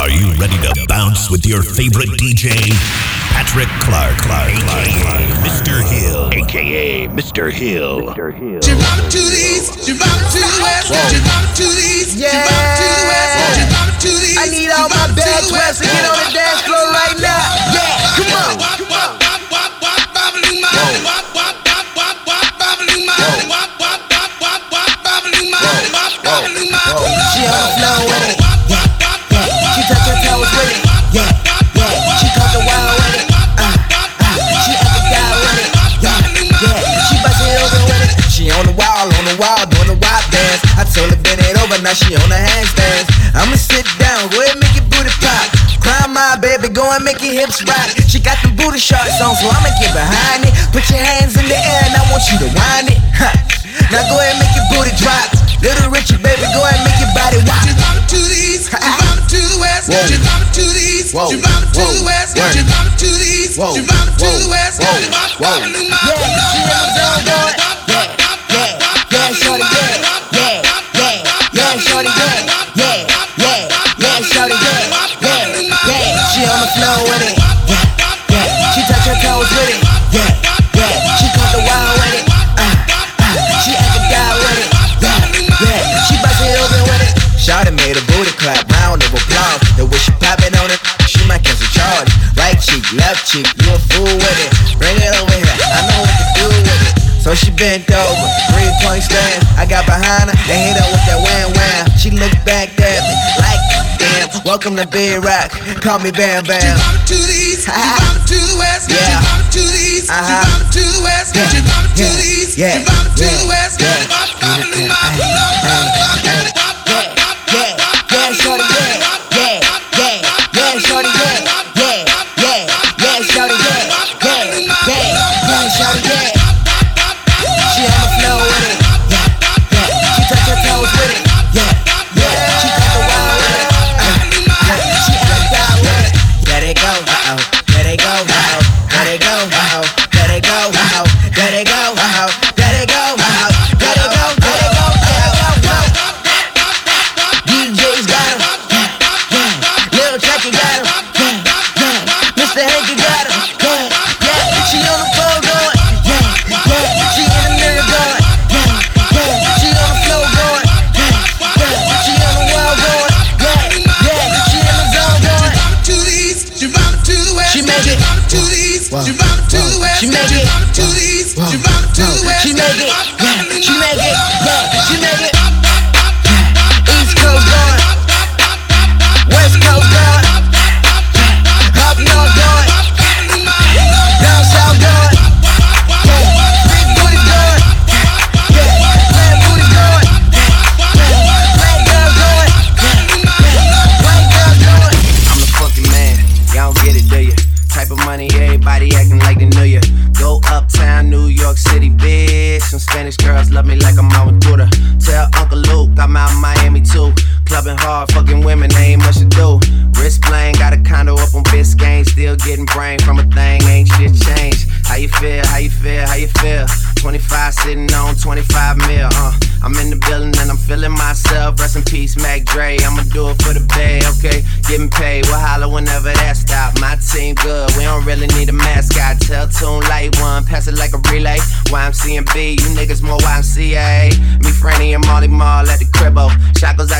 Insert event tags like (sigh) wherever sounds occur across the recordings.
Are you ready to bounce with your favorite DJ? Patrick Clark, Clark, Clark, Clark. Mr. Hill, aka Mr. Hill. Mr. Hill. Jump to the east, jump to the west, jump to the east, jump to the west, jump to the east. I need all my bad twins to get on the dance floor right now. Yeah, come on. She on the floor with it. Yeah, yeah. The wall, doing the wild dance. I told her bend it over, now she on the handstands. I'ma sit down, go ahead make your booty pop. Cry my baby, go and make your hips rock. She got the booty shorts on, so I'ma get behind it. Put your hands in the air and I want you to wind it. Huh. Now go ahead make your booty drop. Little Richie, baby, go ahead make your body rock. Jump to the east, jump to the west, Whoa. jump to the east, Whoa. jump to Whoa. the west, Word. jump to the east, Whoa. jump to the Whoa. west. Whoa. Whoa. Yeah, Yeah, she in the zone going. Yeah, yeah, yeah, shorty, yeah, yeah, yeah, yeah, shorty, yeah, yeah, yeah, yeah, shorty, yeah, yeah, yeah. She on the floor with it. Yeah, yeah. She touch her toes with it. Yeah, yeah. She caught the wild with it. Uh, uh. She at the with it. Yeah, yeah. She bust it open with it. Shawty made a booty clap, round of applause. The way she poppin' on it, she might catch a charge. Right cheek, left cheek, you a fool with it. Bring it over here, I know what to. So she bent over, three point stand. I got behind her and hit her with that wham wham. She looked back at me like, damn, welcome to Bedrock. Call me Bam Bam. Jump to the east, jump to the west, Yeah. jump to the east, Uh-huh. jump to the west, Yeah. jump to Yeah. the east, Yeah. jump to Yeah. the west. Yeah. Yeah, yeah, they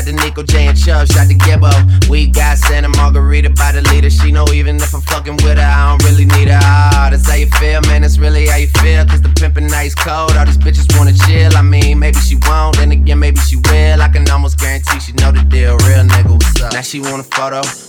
To Nico J and Chubb, shot to Gibbo. We got Santa Margarita by the leader. She know even if I'm fucking with her, I don't really need her. Ah, that's how you feel, man. That's really how you feel. Cause the pimpin' nice cold. All these bitches wanna chill. I mean, maybe she won't, then again, maybe she will. I can almost guarantee she know the deal. Real nigga, what's up? Now she want a photo.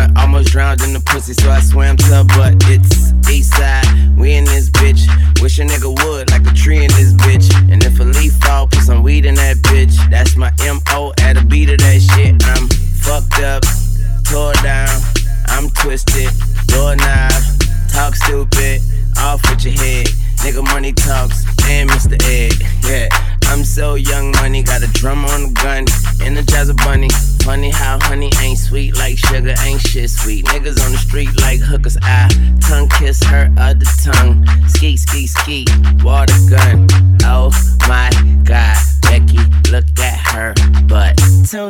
blunt, almost drowned in the pussy, so I swam to her butt. It's east side, we in this bitch. Wish a nigga would, like a tree in this bitch. And if a leaf fall, put some weed in that bitch. That's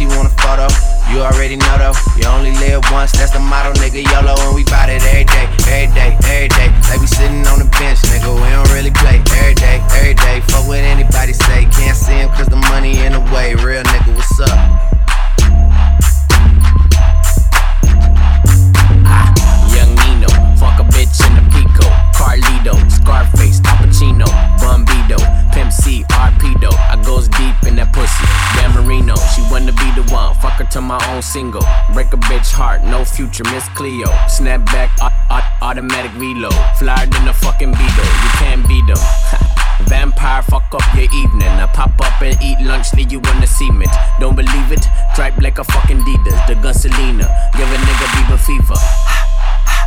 She want a photo. You already know though. You only live once. That's the motto, nigga. YOLO, and we bout it every day, every day, every day. Like we sitting on the bench, nigga. We don't really play every day, every day. Fuck what anybody say. Can't see him cause the money in the way. Real nigga, what's up? Ah, young Nino, fuck a bitch in the Pico, Carlito, Scarface, Al Pacino, Bumbido, Pimp C, Arpedo. I goes deep in that pussy. Dan Marino, she wanna be the one. Fuck her to my own single. Break a bitch heart, no future, Miss Cleo. Snap back, au- au- automatic reload. Flyer than a fucking Beetle, you can't beat them. (laughs) Vampire, fuck up your evening. I pop up and eat lunch, leave you on the cement. Don't believe it? Dripe like a fucking Adidas, the Gunselina. Give a nigga Bieber fever. (laughs)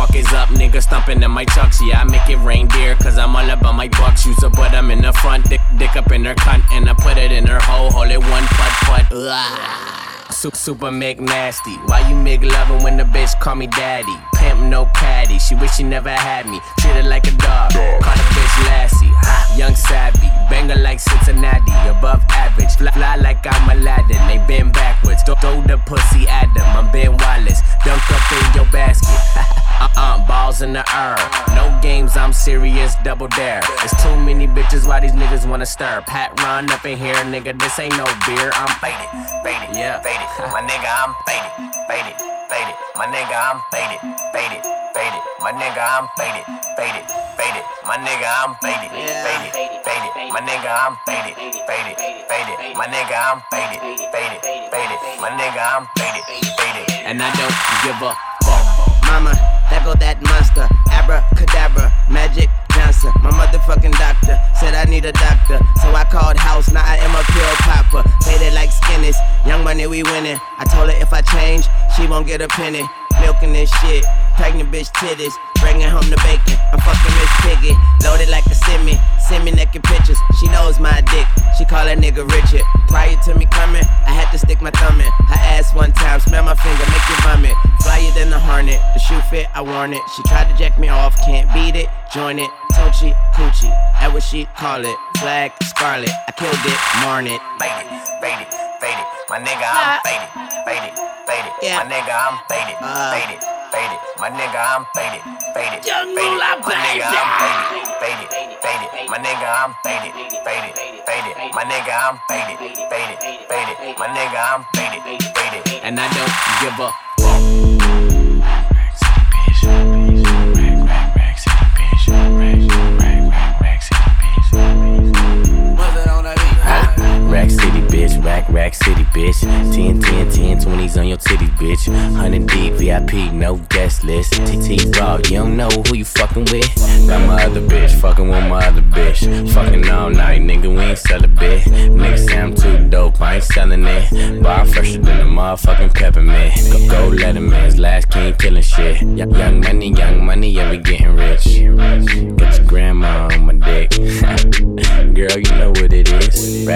fuck. Is up, nigga stomping in my chucks. Yeah, I make it reindeer, cause I'm all about my bucks. Use a butt, I'm in the front, dick, dick up in her cunt, and I put it in her hole, hold it one put put. Ugh. Super, super make nasty. Why you make loving when the bitch call me daddy? Pimp no caddy. She wish she never had me. Treat her like a dog. Call the bitch Lassie. Ha, young savvy. Banger like Cincinnati. Above average. Fly, fly like I'm Aladdin. They bend backwards. Throw, throw the pussy at them. I'm Ben Wallace. Dunk up in your basket. (laughs) Uh-uh, balls in the air. No games, I'm serious, double dare. There's too many bitches, why these niggas wanna stir? Pat run up in here, nigga, this ain't no beer. I'm faded, faded, yeah, faded. (laughs) My nigga, I'm faded, faded, faded. My nigga, I'm faded, faded, faded. My nigga, I'm faded, faded, faded. My nigga, I'm faded, faded, faded. My nigga, I'm faded, faded, faded. My nigga, I'm faded, faded, faded. My nigga, I'm faded, faded. And I don't give a fuck. Mama, there go that monster. Abracadabra, Magic My motherfucking doctor said I need a doctor. So I called house, now I am a pill popper. It like skinnies. Young money, we winning. I told her if I change, she won't get a penny. Milking this shit. Pregnant bitch titties. Bringing home the bacon. I'm fucking Miss Piggy. Loaded like a semi. Send me naked pictures. She knows my dick. She call that nigga Richard. Prior to me coming, I had to stick my thumb in. Her ass one time, smell my finger, make you vomit. Flyer than the hornet. The shoe fit, I worn it. She tried to jack me off, can't beat it. Join it. Tochi, coochie. That what she call it. Flag, scarlet. I killed it, marn it. faded, faded, faded. My nigga, I'm faded, faded, faded. Yeah. My nigga, I'm faded, Uh. faded, faded. My nigga, I'm faded, faded, Young faded. Moolah, My nigga, I'm faded, faded, faded. My nigga, I'm faded, faded, faded. My nigga, I'm faded, faded, faded. My nigga, I'm faded, faded. And I don't give a bitch. Rack, Rack City, bitch. 10, 10, 10, 20s on your titties, bitch. 100 deep, VIP, no guest list. TT Raw, you don't know who you fucking with. Got my other bitch, fucking with my other bitch. Fucking all night, nigga, we ain't sell a bit. Nigga say I'm too dope, I ain't selling it. Bar fresher than a motherfucking peppermint. Go, go let him in, last king killing shit. Young money, young money, yeah, we getting rich.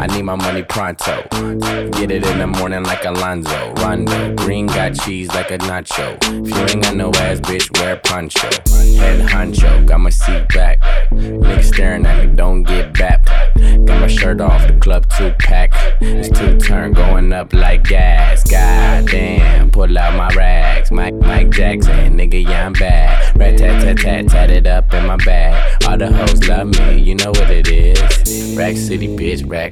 I need my money pronto. Get it in the morning like Alonzo. Rondo. Green got cheese like a nacho. If you ain't got no ass, bitch, wear poncho. Head honcho, got my seat back. Niggas staring at me, don't get back. Got my shirt off, the club two pack. It's two turn going up like gas. God damn, pull out my rags. Mike, Mike Jackson, nigga, yeah, I'm bad. Rat tat tat tat, tat it up in my bag. All the hoes love me, you know what it is. Rack City, bitch, rack,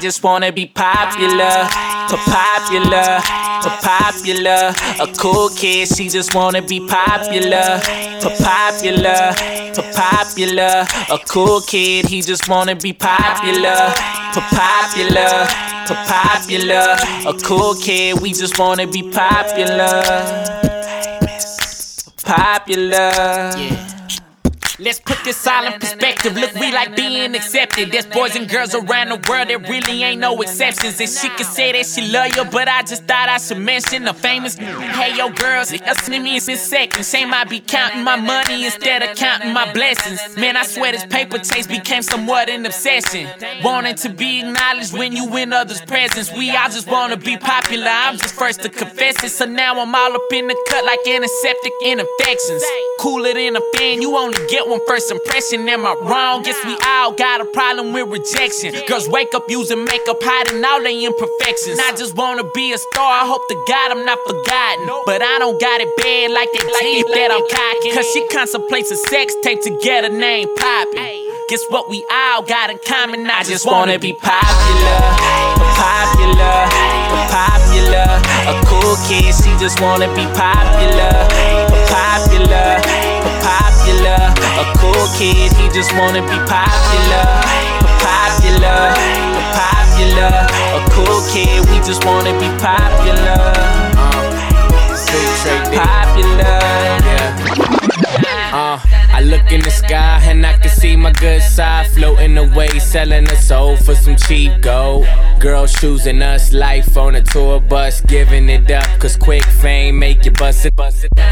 Just wanna be popular, popular, popular. A cool kid, she just wanna be popular, popular, popular. A cool kid, he just wanna be popular, popular, popular. A cool kid, we just wanna be popular, popular. Let's put this all in perspective. Look, we like being accepted. There's boys and girls around the world, there really ain't no exceptions. And she can say that she love you, but I just thought I should mention the famous. Hey, yo, girls, to me in seconds. Shame I be counting my money instead of counting my blessings. Man, I swear this paper chase became somewhat an obsession. Wanting to be acknowledged when you in others' presence. We all just wanna be popular. I'm just first to confess it. So now I'm all up in the cut like antiseptic infections. Cooler than a fan, you only get one first impression. Am I wrong? Guess we all got a problem with rejection. Girls wake up using makeup, hiding all their imperfections. I just wanna be a star. I hope to God I'm not forgotten. But I don't got it bad like that teeth that I'm cocking. Cause she contemplates a sex tape to get a name poppin'. Guess what we all got in common? I just wanna be popular, popular, popular. A cool kid, she just wanna be popular, popular, popular. A cool kid, he just wanna be popular, popular, popular. A cool kid, we just wanna be popular, popular. Uh, I look in the sky and I can see my good side floating away, selling a soul for some cheap gold. Girls choosing us, life on a tour bus, giving it up, cause quick fame make you bust it.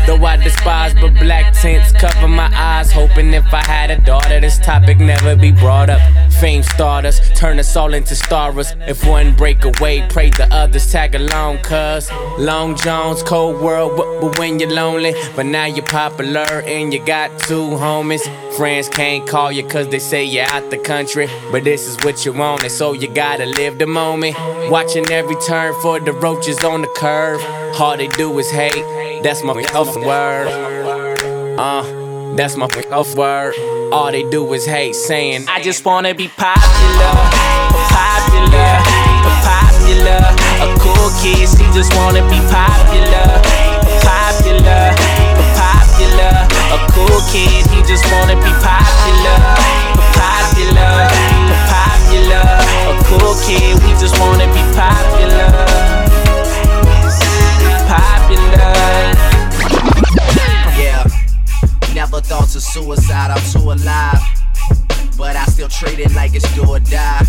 Though I despise, but black tints cover my eyes, hoping if I had a daughter, this topic never be brought up. Fame start us, turn us all into stars. If one break away, pray the others tag along, cuz Long Jones, cold world, but, when you're lonely, but now you're popular and you got two homies. Friends can't call you cause they say you're out the country, but this is what you want, so you gotta live the moment. Watching every turn for the roaches on the curve. All they do is hate, that's my off word. Uh, that's my off word. All they do is hate, saying, I just wanna be popular, popular, popular. A cool kid, she just wanna be popular, popular, popular. A cool kid, he just wanna be popular, popular, A cool kid, we just wanna be popular, popular. Yeah, never thoughts of suicide, I'm too alive. But I still treat it like it's do or die.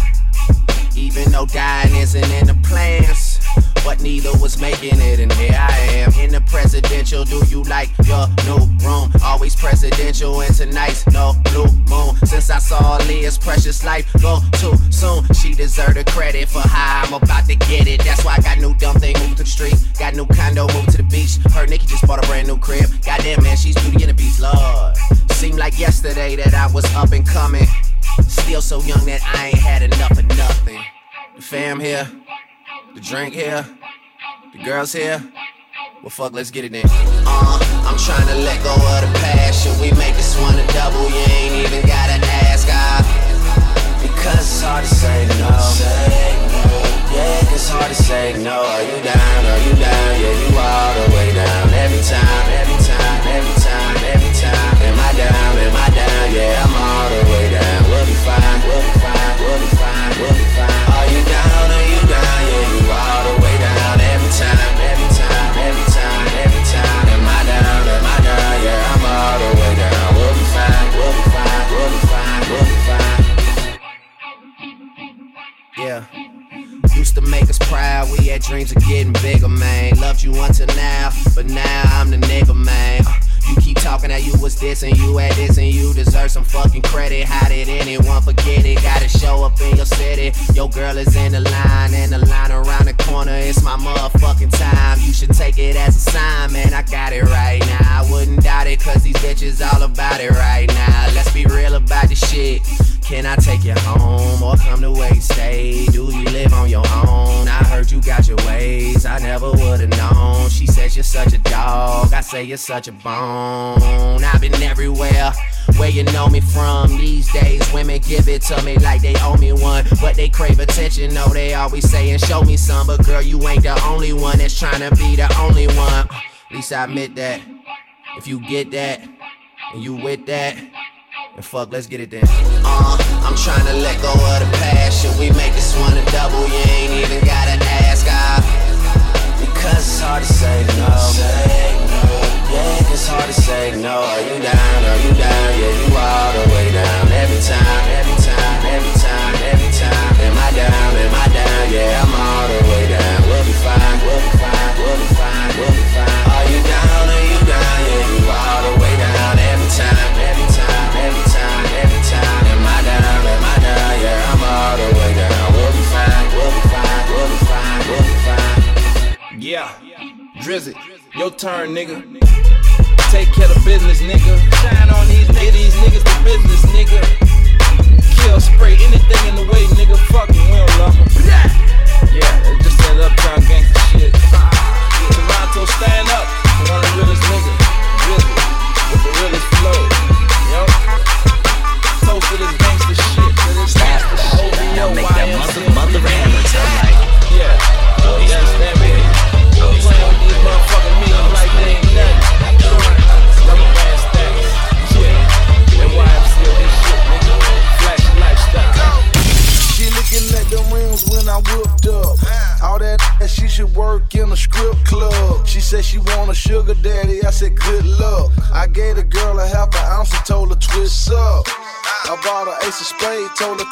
Even though dying isn't in the plans. But neither was making it, and here I am. In the presidential, do you like your new room? Always presidential, and tonight's no blue moon. Since I saw Aaliyah's precious life go too soon, she deserved the credit for how I'm about to get it. That's why I got new dumb thing, moved to the street. Got new condo, moved to the beach. Heard Nicki just bought a brand new crib. Goddamn, man, she's beauty and the beast, Lord. Seemed like yesterday that I was up and coming. Still so young that I ain't had enough of nothing. The fam here, the drink here, the girls here. Well, fuck, let's get it in. Uh, I'm trying to let go of the passion. We make this one a double, you ain't even gotta ask. I, because it's hard to say no. Yeah, it's hard to say no. Are you down? Are you down? Yeah, you all the way down. Every time, every time, every time, every time. Am I down? Am I down? Yeah, I'm all the way down. We'll be fine, we'll be fine, we'll be fine, we'll be fine. We had dreams of getting bigger, man. Loved you until now, but now I'm the nigga, man. Uh, you keep talking that you was this and you had this and you deserve some fucking credit. How did anyone forget it? Gotta show up in your city. Your girl is in the line and the line around the corner. It's my motherfucking time. You should take it as a sign, man. I got it right now. I wouldn't doubt it, cause these bitches all about it right now. Let's be real about this shit. Can I take you home or come to you stay? Do you live on your own? I heard you got your ways, I never would've known. She says you're such a dog, I say you're such a bone. I've been everywhere where you know me from. These days, women give it to me like they owe me one, but they crave attention. No, they always saying, Show me some, but girl, you ain't the only one that's trying to be the only one. At least I admit that. If you get that, and you with that. And fuck, let's get it then. Uh, I'm trying to let go of the past. Should we make this one a double? You ain't even gotta ask. I, because it's hard to say no. Yeah, it's hard to say no. Are you down? Are you down? Yeah, you all the way down. Every time, every time, every time, every time. Am I down? Am I down? Yeah, I'm all the way down. We'll be fine. We'll be fine. We'll be fine. We'll be fine. Yeah, Drizzy, your turn, nigga. Take care of business, nigga. Shine on these. Get these niggas to business, nigga.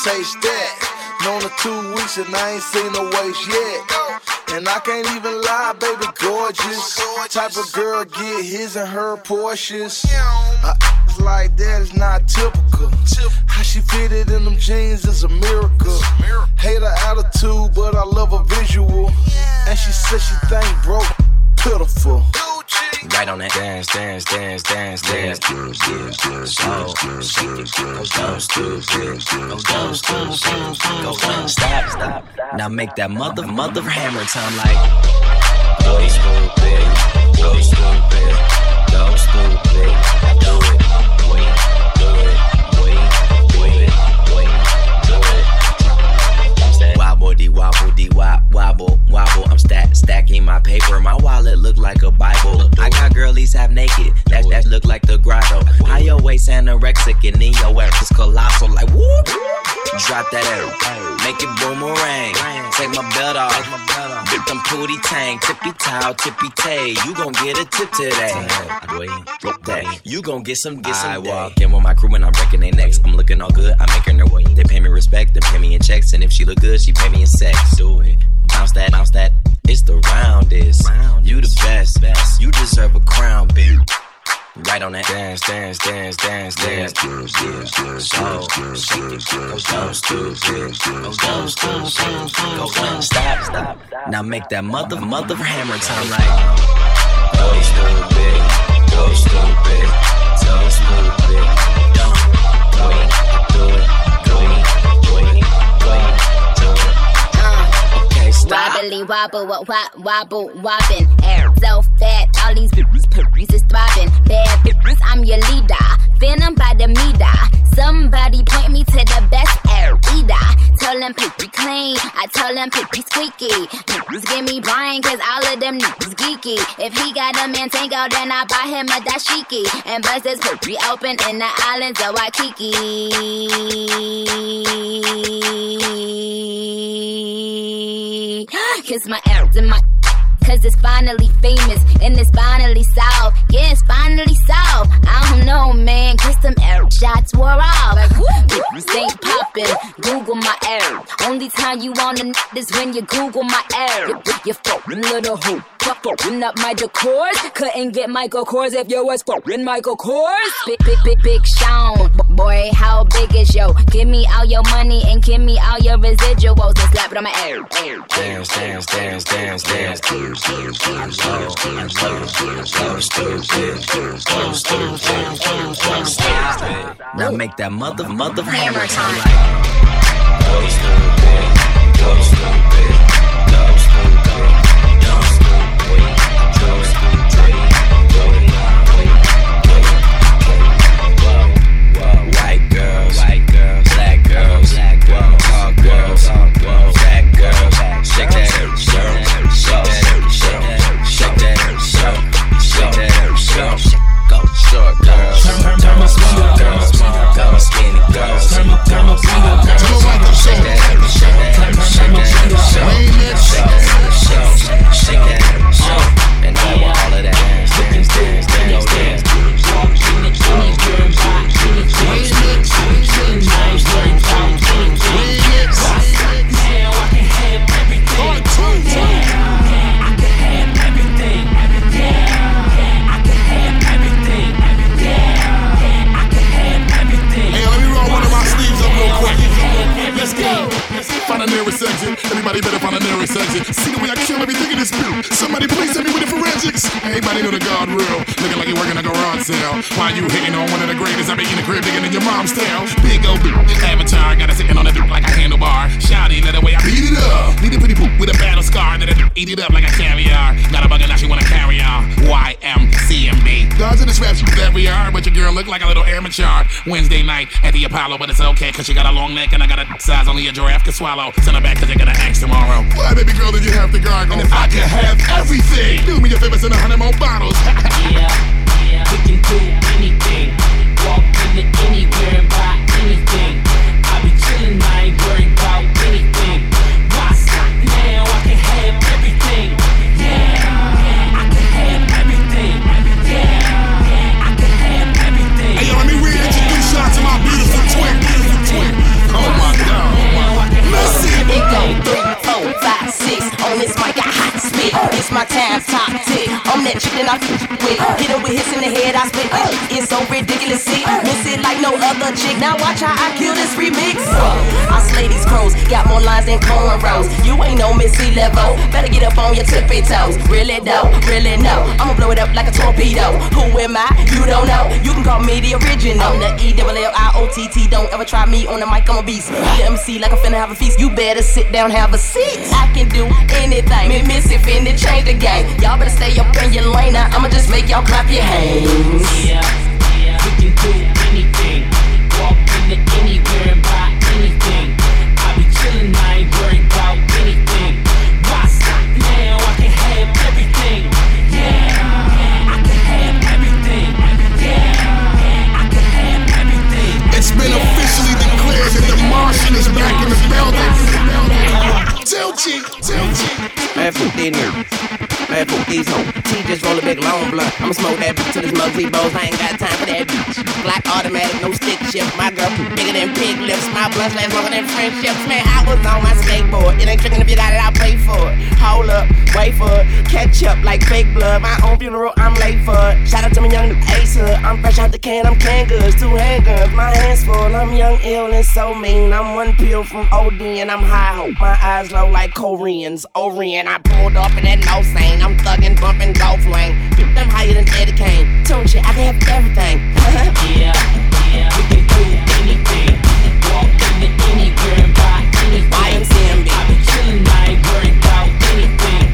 Taste that. Known her two weeks and I ain't seen no waist yet. And I can't even lie, baby, gorgeous. Type of girl get his and her Porsches. I like that is not typical. How she fitted in them jeans is a miracle. Hate her attitude, but I love her visual. And she said she think broke pitiful. Right on that dance, dance, dance, dance, dance. Go, shake it, go down, stupid, go down, stupid, go down. Stop, stop. Now make that mother, mother hammer sound like. Go stupid, go stupid, go stupid. Do it, wait, do it, wait, do it, wait, do it. Wobble dee wobble dee wop wobble wobble. I'm stacking my paper. My wallet look like a Bible. I got girlies half naked. That that look like the grotto. How your waist anorexic and then your ass is colossal. Like whoop. Drop that air. Make it boomerang. Take my belt off. Dip them pooty tang. Tippy towel, tippy tay. You gon' get a tip today. That. You gon' get some, get some. I walk in with my crew and I'm breaking their necks. I'm looking all good, I'm making their way. They pay me respect, they pay me in checks. And if she look good, she pay me in sex. Do it. Bounce that, bounce that. It's the roundest. You the best. You deserve a crown, bitch. Right on that dance, dance, dance, dance, dance. So, shake it, go down, stupid, go down, stupid, go down. Stop, stop. Now make that mother, mother hammer time like. Wobble, wop, wobble, wobbin'. Air so fat, all these bitches, is throbbing. Bad bitches, I'm your leader. Venom by the meter. Somebody point me to the best air eater. Tell them pippy clean, I tell them pippy squeaky. Niggas give me Brian, cause all of them niggas geeky. If he got a man tango, then I buy him a dashiki. And bust his pippy open in the islands of Waikiki. Kiss my air and my Cause it's finally famous and it's finally solved. Yeah, it's finally solved. I don't know, man. Cause some air shots wore off. Like, ain't popping. Google my air. Only time you wanna know is when you Google my air. You, you fucking little hoe. Fucking up my decors. Couldn't get Michael Kors if you was fucking Michael Kors. Big, big, big, big Sean. Boy, how big is yo? Give me all your money and give me all your residuals and slap it on my air. Dance, dance, dance, dance, dance. Now make that mother, mother hammer time like. Go stupid, go stupid, girls. Shake that ass, shake that nearest exit. Everybody better find a nearest exit. See the way I kill everything in this boot. Somebody please help me with the forensics. Everybody know the guard rule. Looking like you working a garage sale. Why you hitting on one of the greatest? I be in the crib digging in your mom's tail. Big old boot. Avatar got it sitting on the duke like a handlebar. Shouty, let the way I beat it up. Need a pretty poop with a battle scar. That I eat it up like a caviar. Got a bugger now she wanna carry on. YMCMB. Guards in the straps that we are, but your girl look like a little amateur. Wednesday night at the Apollo, but it's okay, cause she got a long neck and I got a size only a giraffe can swallow. Send her back cause they're gonna ask tomorrow. Why, baby girl, did you have to gargle? And if I could have everything, do me a favor, send a hundred more bottles. Yeah, yeah, we can do anything. Walk four, five, six. On this mic, I hot It's my time, top tick. I'm that chick that I f- with. Hit her with hits in the head, I spit it. It's so ridiculous, see. Miss it like no other chick. Now watch how I kill this remix. I slay these crows, got more lines than cornrows. You ain't no Missy level. Better get up on your tippy toes. Really though, really no. I'ma blow it up like a torpedo. Who am I? You don't know. You can call me the original. I'm the E double L I O T T. Don't ever try me on the mic, I'm a beast. The MC like I'm finna have a feast. You better sit down, have a seat. I can do anything. Me miss it, finna change the game. Y'all better stay up in your lane. Now I'ma just make y'all clap your hands. Yeah, yeah, we can do anything. Walk into anywhere and buy anything. I be chillin', I ain't worried about anything. Why stop now? I can have everything. Yeah, I can have everything. Yeah, I can have everything. It's been officially declared that the Martian is back in the building. Tell G, tell G. Man, fuck Man, fuck these just roll a big long blunt. I'ma smoke that bitch till this Muggsy Bogues. I ain't got time for that bitch. Black automatic, no stick shift. My girl bigger than pig lips. My blunt last longer than friendships. Man, I was on my skateboard. It ain't tricking if you got it, I'll pay for it. Hold up, wait for it. Catch up like fake blood. My own funeral, I'm late for it. Shout out to my young new Ace Hood. I'm fresh out the can, I'm can goods. Two handguns, my hands full. I'm young, ill, and so mean. I'm one pill from OD and I'm high hope. My eyes low like Koreans. Orient, I pulled up in that low sane. I'm thuggin', bumpin' golf lane. I'm higher than Eddie Kane. Tune shit, I can have everything. (laughs) Yeah, yeah, we can do anything. Walk into anywhere and buy anything. YMCMB. I be chillin', I ain't worried about anything.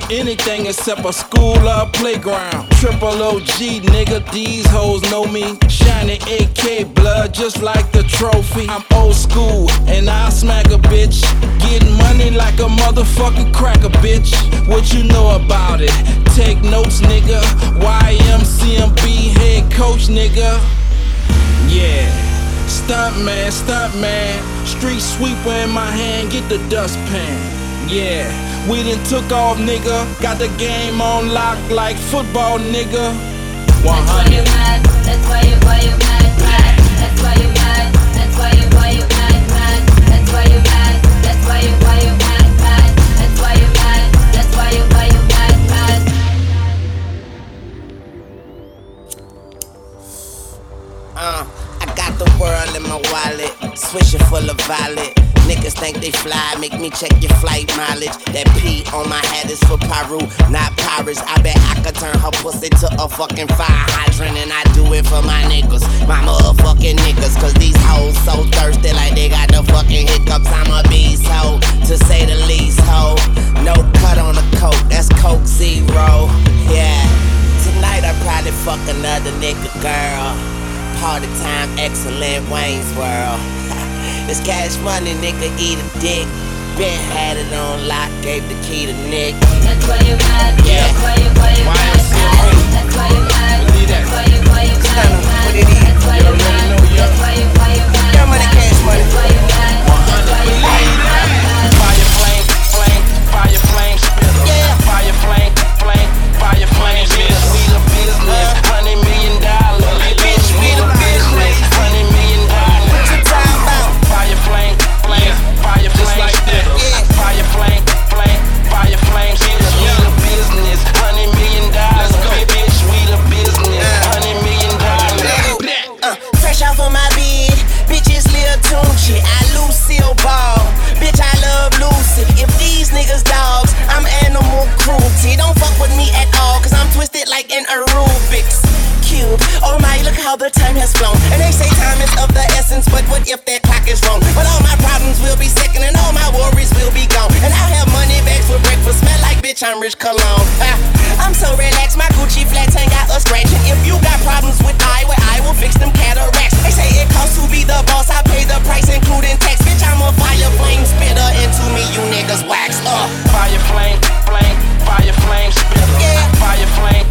Up anything except a school or playground. Triple OG, nigga, these hoes know me. Shiny AK blood just like the trophy. I'm old school and I'll smack a bitch. Getting money like a motherfucking cracker, bitch. What you know about it? Take notes, nigga. YMCMB head coach, nigga. Yeah. Stunt man, stunt man. Street sweeper in my hand, get the dustpan. Yeah. We done took off, nigga. Got the game on lock like football, nigga. 100. That's why you why you, mad, mad. That's why you mad. That's why you, why you mad, mad. That's why you mad. That's why you, why you mad, mad. That's why you mad. That's why you, why you mad, mad. Uh, I got the world in my wallet, swishing full of violet. Think they fly, make me check your flight mileage. That P on my hat is for Peru, not Paris. I bet I could turn her pussy to a fucking fire hydrant, and I do it for my niggas, my motherfucking niggas. Cause these hoes so thirsty, like they got the fucking hiccups. I'm a beast hoe, to say the least hoe. No cut on the coke, that's Coke Zero. Yeah, tonight I probably fuck another nigga girl. Party time, excellent Wayne's World. This cash money, nigga, eat a dick. Ben had it on lock, gave the key to Nick. That's why you mad. Yeah. That's why you, why you mad, mad. That's why you. That's why you, why you mad, mad. That's why you. That's why you, why you mad, Young money, mad. cash money. That's why you. That's why you. Fire flame, flame, fire flame spitter. Yeah. Fire flame, flame, fire flame like an Rubik's Cube. Oh my, look how the time has flown. And they say time is of the essence, but what if that clock is wrong? But all my problems will be second, and all my worries will be gone. And I'll have money bags for breakfast, smell like bitch, I'm rich cologne. Ah, I'm so relaxed, my Gucci flats ain't got a scratch. And if you got problems with I, well, I will fix them cataracts. They say it costs to be the boss, I pay the price, including tax. Bitch, I'm a fire flame spitter, and to me, you niggas wax up. Fire flame, flame, fire flame spitter. Yeah. Fire flame,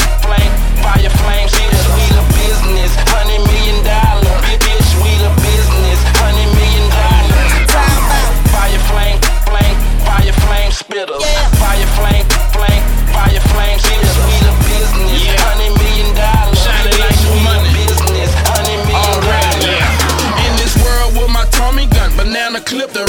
fire flame the business, hundred million dollars. Bitch, we the business, hundred million out. Fire flame, flame, fire flame spitter. Yeah. Fire flame, flame, fire flame the business, hundred million like we money. the business, hundred million dollars. In this world with my Tommy gun, banana clip the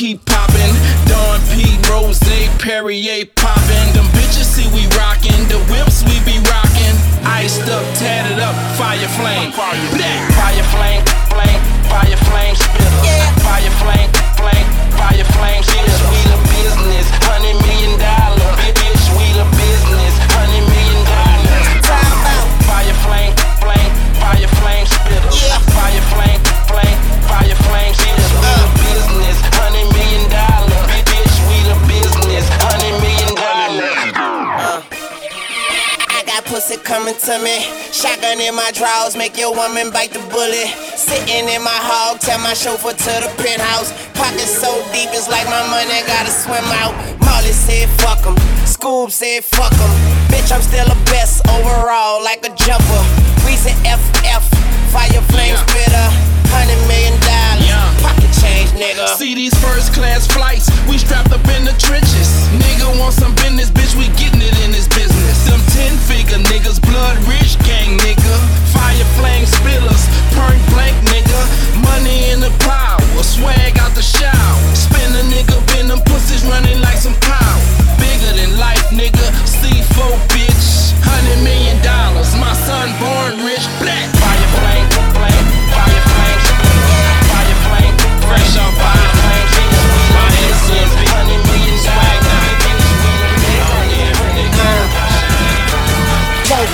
keep popping. Dawn P, Rose, Perrier popping. Them bitches see we rockin'. The whips we be rockin'. Iced up, tatted up, fire flame. Blah. Fire flame, flame, fire flame spitter. Yeah. Fire flame, flame, fire flame coming to me. Shotgun in my drawers, make your woman bite the bullet. Sitting in my hog, tell my chauffeur to the penthouse. Pockets so deep, it's like my money gotta swim out. Molly said fuck 'em, Scoob said fuck 'em. Bitch, I'm still the best overall, like a jumper. We Reason FF, fire flame spitter. Hundred million dollars, Yeah. pocket change, nigga. See these first class flights, we strapped up in the trenches. Nigga want some business, bitch, we getting it Ten figure niggas, blood rich gang nigga. Fire flame spillers, perk blank nigga. Money in the power, swag out the shower. Spin a nigga, bend them pussies running like some power. Bigger than life, nigga. C4 bitch. Hundred million dollars, my son born rich.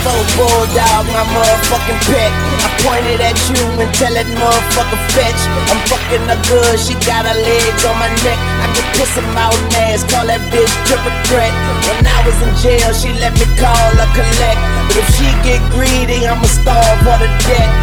Fofo bulldog, my motherfucking pet. I pointed at you and tell that motherfucker fetch. I'm fucking her good, she got her legs on my neck. I can piss him out ass, call that bitch triple threat. When I was in jail, she let me call her collect. But if she get greedy, I'ma starve her to death.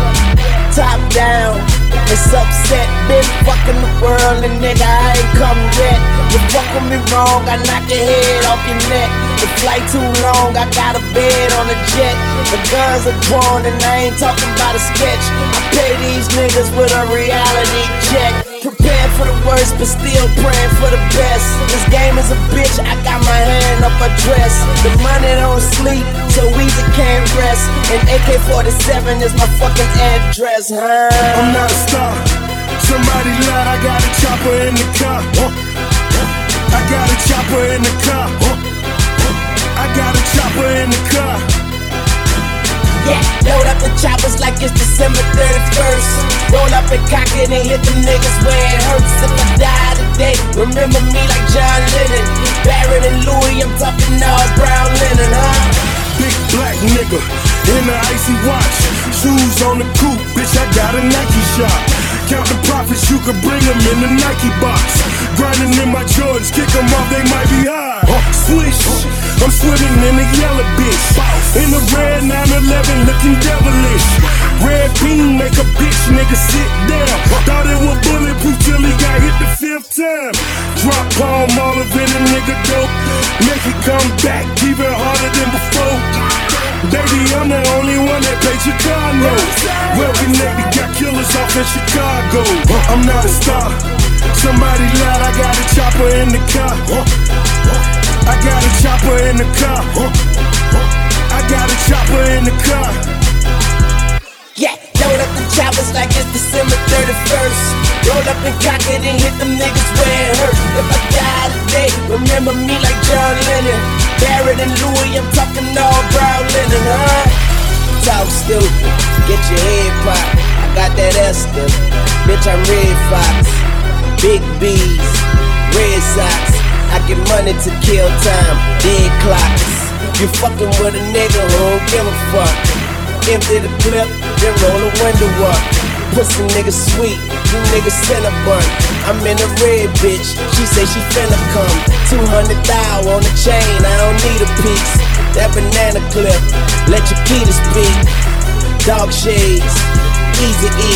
Top down, it's upset. Been fucking the world and nigga, I ain't come yet. You fuck with me wrong, I knock your head off your neck. The flight too long, I got a bed on the jet. The guns are drawn and I ain't talking about a sketch. I pay these niggas with a reality check. Prepared for the worst, but still praying for the best. This game is a bitch, I got my hand up a dress. The money don't sleep, so easy can't rest. And AK 47 is my fucking address, huh? I'm not a star. Somebody lied, I got a chopper in the car. I got a chopper in the car. I got a chopper in the car. Yeah, load up the choppers like it's December 31st. Roll up and cock it and hit them niggas where it hurts. If I die today, remember me like John Lennon. Barrett and Louis, I'm talking all brown linen, huh? Big black nigga in the icy watch. Shoes on the coupe, bitch, I got a Nike shop. Count the profits, you could bring them in the Nike box. Grinding in my Jordans, kick them off, they might be high. Swish, I'm swimming in the yellow bitch. In the red 911, looking devilish. Red beam make a bitch nigga sit down. Thought it was bulletproof till he got hit the fifth time. Drop palm all of it, a nigga dope. Make it come back even harder than before. Baby, I'm the only one that paid Chicago. Well connected, got killers off in Chicago. Uh, I'm not a star. Somebody lied, I got a chopper in the car. I got a chopper in the car. I got a chopper in the car. Load up the choppers like it's December 31st. Roll up and cock it and hit them niggas where it hurts. If I die today, remember me like John Lennon. Barrett and Louis, I'm talking all brown linen, huh? Talk stupid, get your head popped. I got that Esther, bitch, I'm Redd Foxx. Big B's, Red Sox. I get money to kill time, dead clocks. You fucking with a nigga who don't give a fuck. Empty the clip, then roll the window up. Pussy nigga sweet, you niggas Cinnabon. I'm in a red bitch, she say she finna come. 200 thou on the chain, I don't need a piece. That banana clip, let your key to speak. Dog shades, easy E.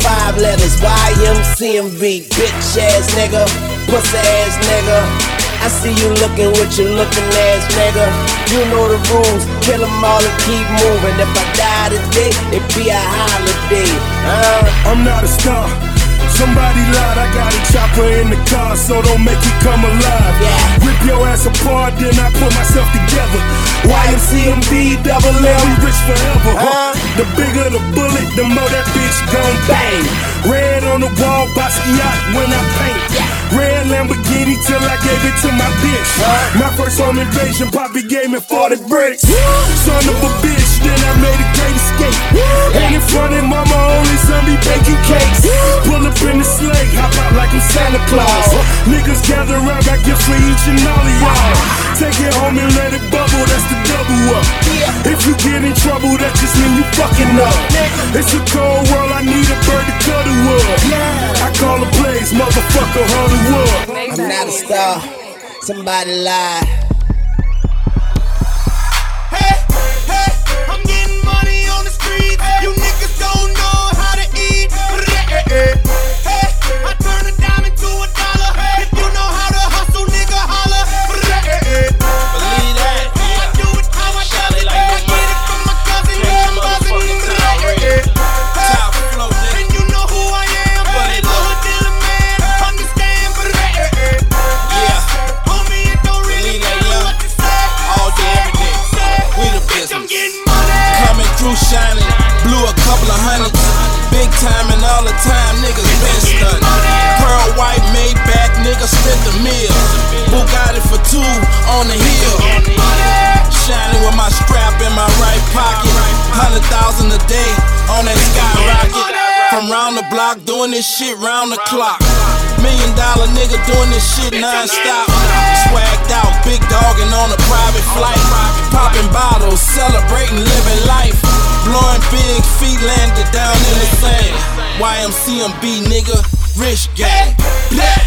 Five letters, YMCMB. Bitch ass nigga, pussy ass nigga. I see you looking with your looking ass nigga. You know the rules, kill 'em all and keep moving. If I die today, it be a holiday. Uh, I'm not a star. Somebody lied, I got a chopper in the car, so don't make it come alive. Yeah. Rip your ass apart, then I put myself together. YMCMB, double L, we rich forever. Huh? The bigger the bullet, the more that bitch gon' bang. Red on the wall, Basquiat when I paint. Red Lamborghini till I gave it to my bitch. My first home invasion, Poppy gave me 40 bricks. Son of a bitch, then I made a great escape. And in front of mama, only son be baking cakes. Pull up in the sleigh, hop out like I'm Santa Claus. Niggas gather around, got gifts for each and all of y'all. Take it home and let it bubble, that's the double up. If you get in trouble, that just mean you fucking up. It's a cold world, I need a bird to cuddle up. I call the plays, motherfucker, Hollywood. I'm not a star, somebody lied. Two on the hill. Shining with my strap in my right pocket. Hundred thousand a day on that skyrocket. from round the block, doing this shit round the clock. Million dollar nigga doing this shit non-stop. Swagged out, big dogging on a private flight. Popping bottles, celebrating living life. Blowing big feet landed down in the sand. YMCMB nigga, rich gang. I'm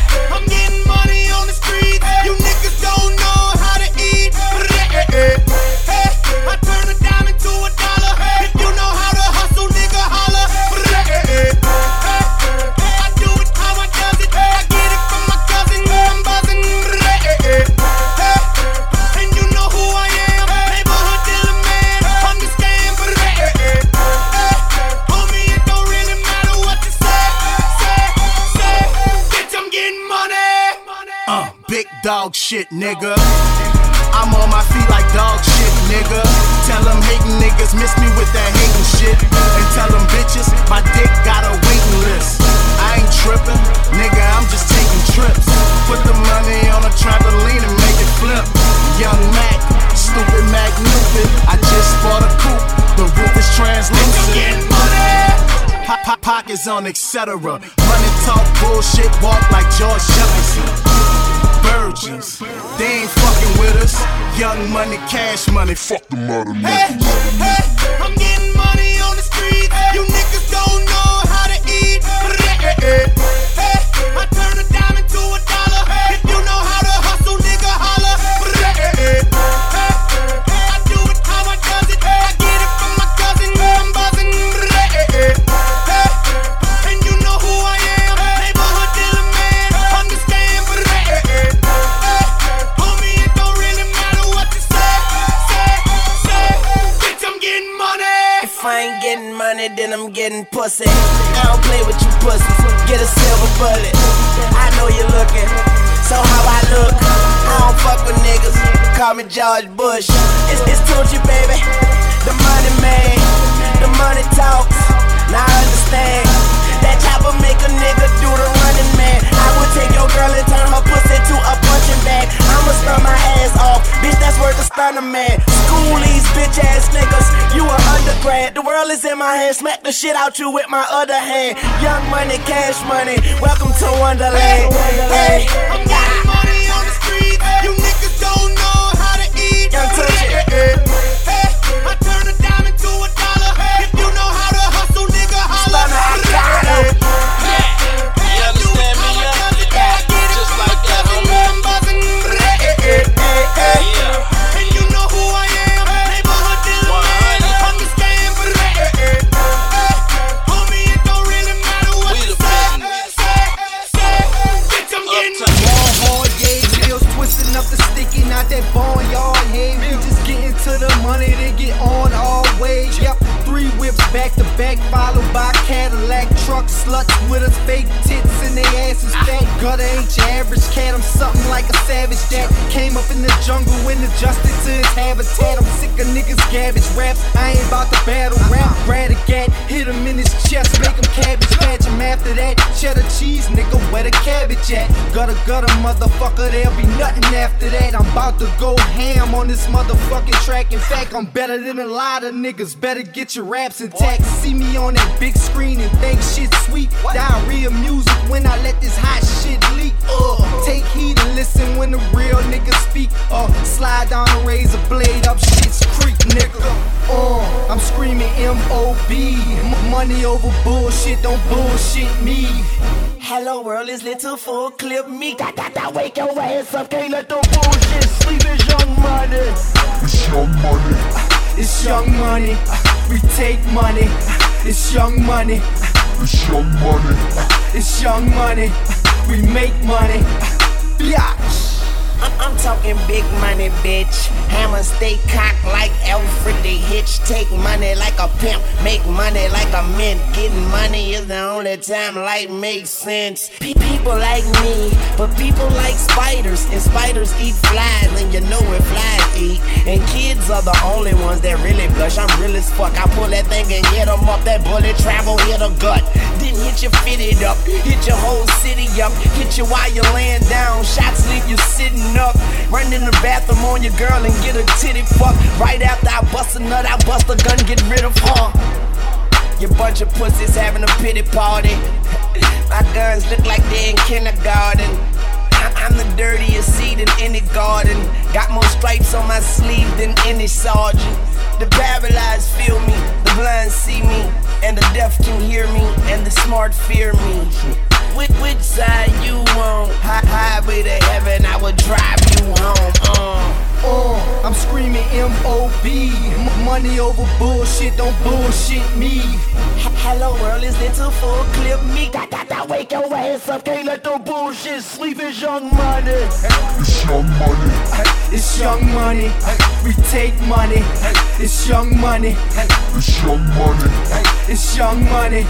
etc. Money talk, bullshit, walk like George Jefferson virgins. They ain't fucking with us. Young money, cash money, fuck the mother Hey, shit out you with my other hand. Niggas. Better get your raps intact. See me on that big screen and think shit sweet. Diarrhea music when I let this hot shit leak. Uh, take heed and listen when the real niggas speak. Uh, slide down a razor blade up shit's creek, nigga. Uh, I'm screaming M.O.B. M- money over bullshit, don't bullshit me. Hello world is little full clip me. Da, da, da, wake your ass up, can't let the bullshit sleep. It's young money. It's young money. It's young money. We take money. It's young money. It's young money. It's young money. We make money. Biatch. I'm, I'm talking big money, bitch. Hammer stay cocked like Alfred the Hitch. Take money like a pimp, make money like a mint. Getting money is the only time life makes sense. Pe- people like me, but people like spiders, and spiders eat flies, and you know what flies eat. And kids are the only ones that really blush. I'm real as fuck. I pull that thing and hit 'em up. That bullet travel hit a gut. Hit you fitted up, hit your whole city up, hit you while you're laying down. Shots leave you sitting up. Run in the bathroom on your girl and get a titty fuck. Right after I bust a nut, I bust a gun, get rid of her. You bunch of pussies having a pity party. (laughs) My guns look like they in kindergarten. I'm the dirtiest seed in any garden. Got more stripes on my sleeve than any sergeant. The paralyzed feel me, the blind see me, and the deaf can hear me, and the smart fear me. Which, which side you on? High, highway to heaven, I will drive you home. Uh. Uh, I'm screaming M.O.B. Money over bullshit, don't bullshit me. Hello world, is it a full clip me. Got, got, got, wake your ass up, can't let the bullshit sleep. It's young money. It's young money. It's young money. We take money. It's young money. It's young money. It's young money.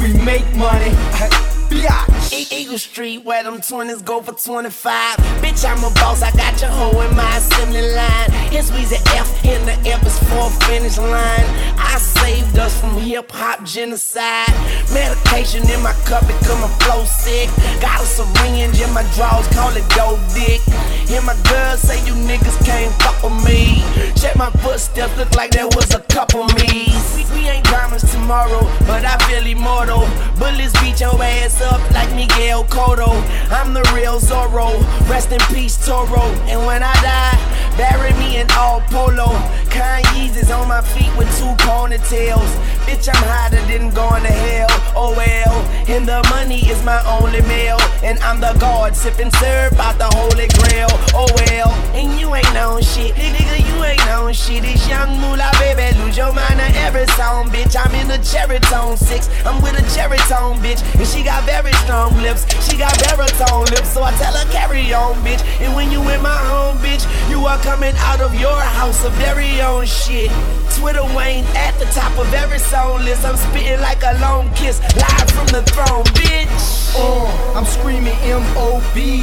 We make money. Biatch. Eagle Street, where them 20s go for 25. Bitch, I'm a boss, I got your hoe in my assembly line. Here's Weezy F, in the F is for finish line. I saved us from hip hop genocide. Medication in my cup, become a flow sick. Got a syringe in my drawers, call it dope dick. Hear my girl say you niggas can't fuck with me. Check my footsteps, look like there was a couple me's. We, we ain't promised tomorrow, but I feel immortal. Bullets beat your ass up like Miguel Cotto. I'm the real Zorro. Rest in peace, Toro. And when I die, bury me in all polo. Kanye's is on my feet with two ponytails. Bitch, I'm hotter than going to hell. Oh well. And the money is my only meal. And I'm the god sipping syrup out the holy grail. Oh well. And you ain't known shit. Nigga, you ain't known shit. It's young moolah, baby. Lose your mind on every song, bitch. I'm in the cherry tone six. I'm with a cherry tone, bitch. And she got very strong lips. She got baritone lips. So I tell her, carry on, bitch. And when you in my home, bitch, you are coming out of your house of very own shit. Twitter Wayne at the top of every song list. I'm spitting like a long kiss, live from the throne, bitch. Uh, I'm screaming M.O.B.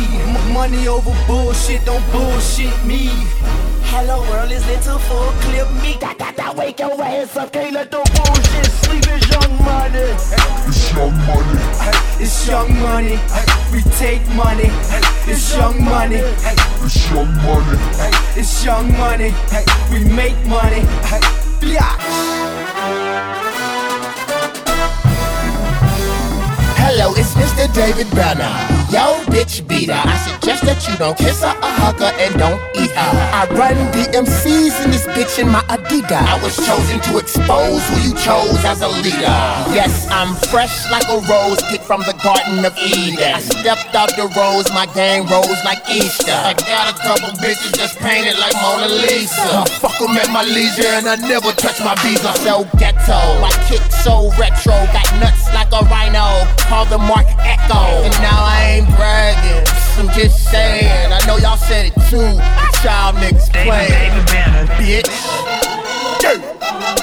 Money over bullshit, don't bullshit me. Hello world, is little full clip me. Got, got, got, wake your ass up, can't let the bullshit sleep. It's young money. It's young money. It's young money. We take money. It's young money. It's young money. It's young money. We make money. Biatch. Mr. David Banner. Yo, bitch beater. I suggest that you don't kiss her or hug her and don't eat her. I run DMCs in this bitch in my Adidas. I was chosen to expose who you chose as a leader. Yes, I'm fresh like a rose picked from the Garden of Eden. I stepped out the rose, my gang rose like Easter. I got a couple bitches just painted like Mona Lisa. I fuck 'em at my leisure and I never touch my visa. So ghetto, I kick so retro, got nuts like a rhino. Call the Marc Ecko. And now I ain't bragging, I'm just saying. I know y'all said it too. Child niggas playing. Bitch. Oh.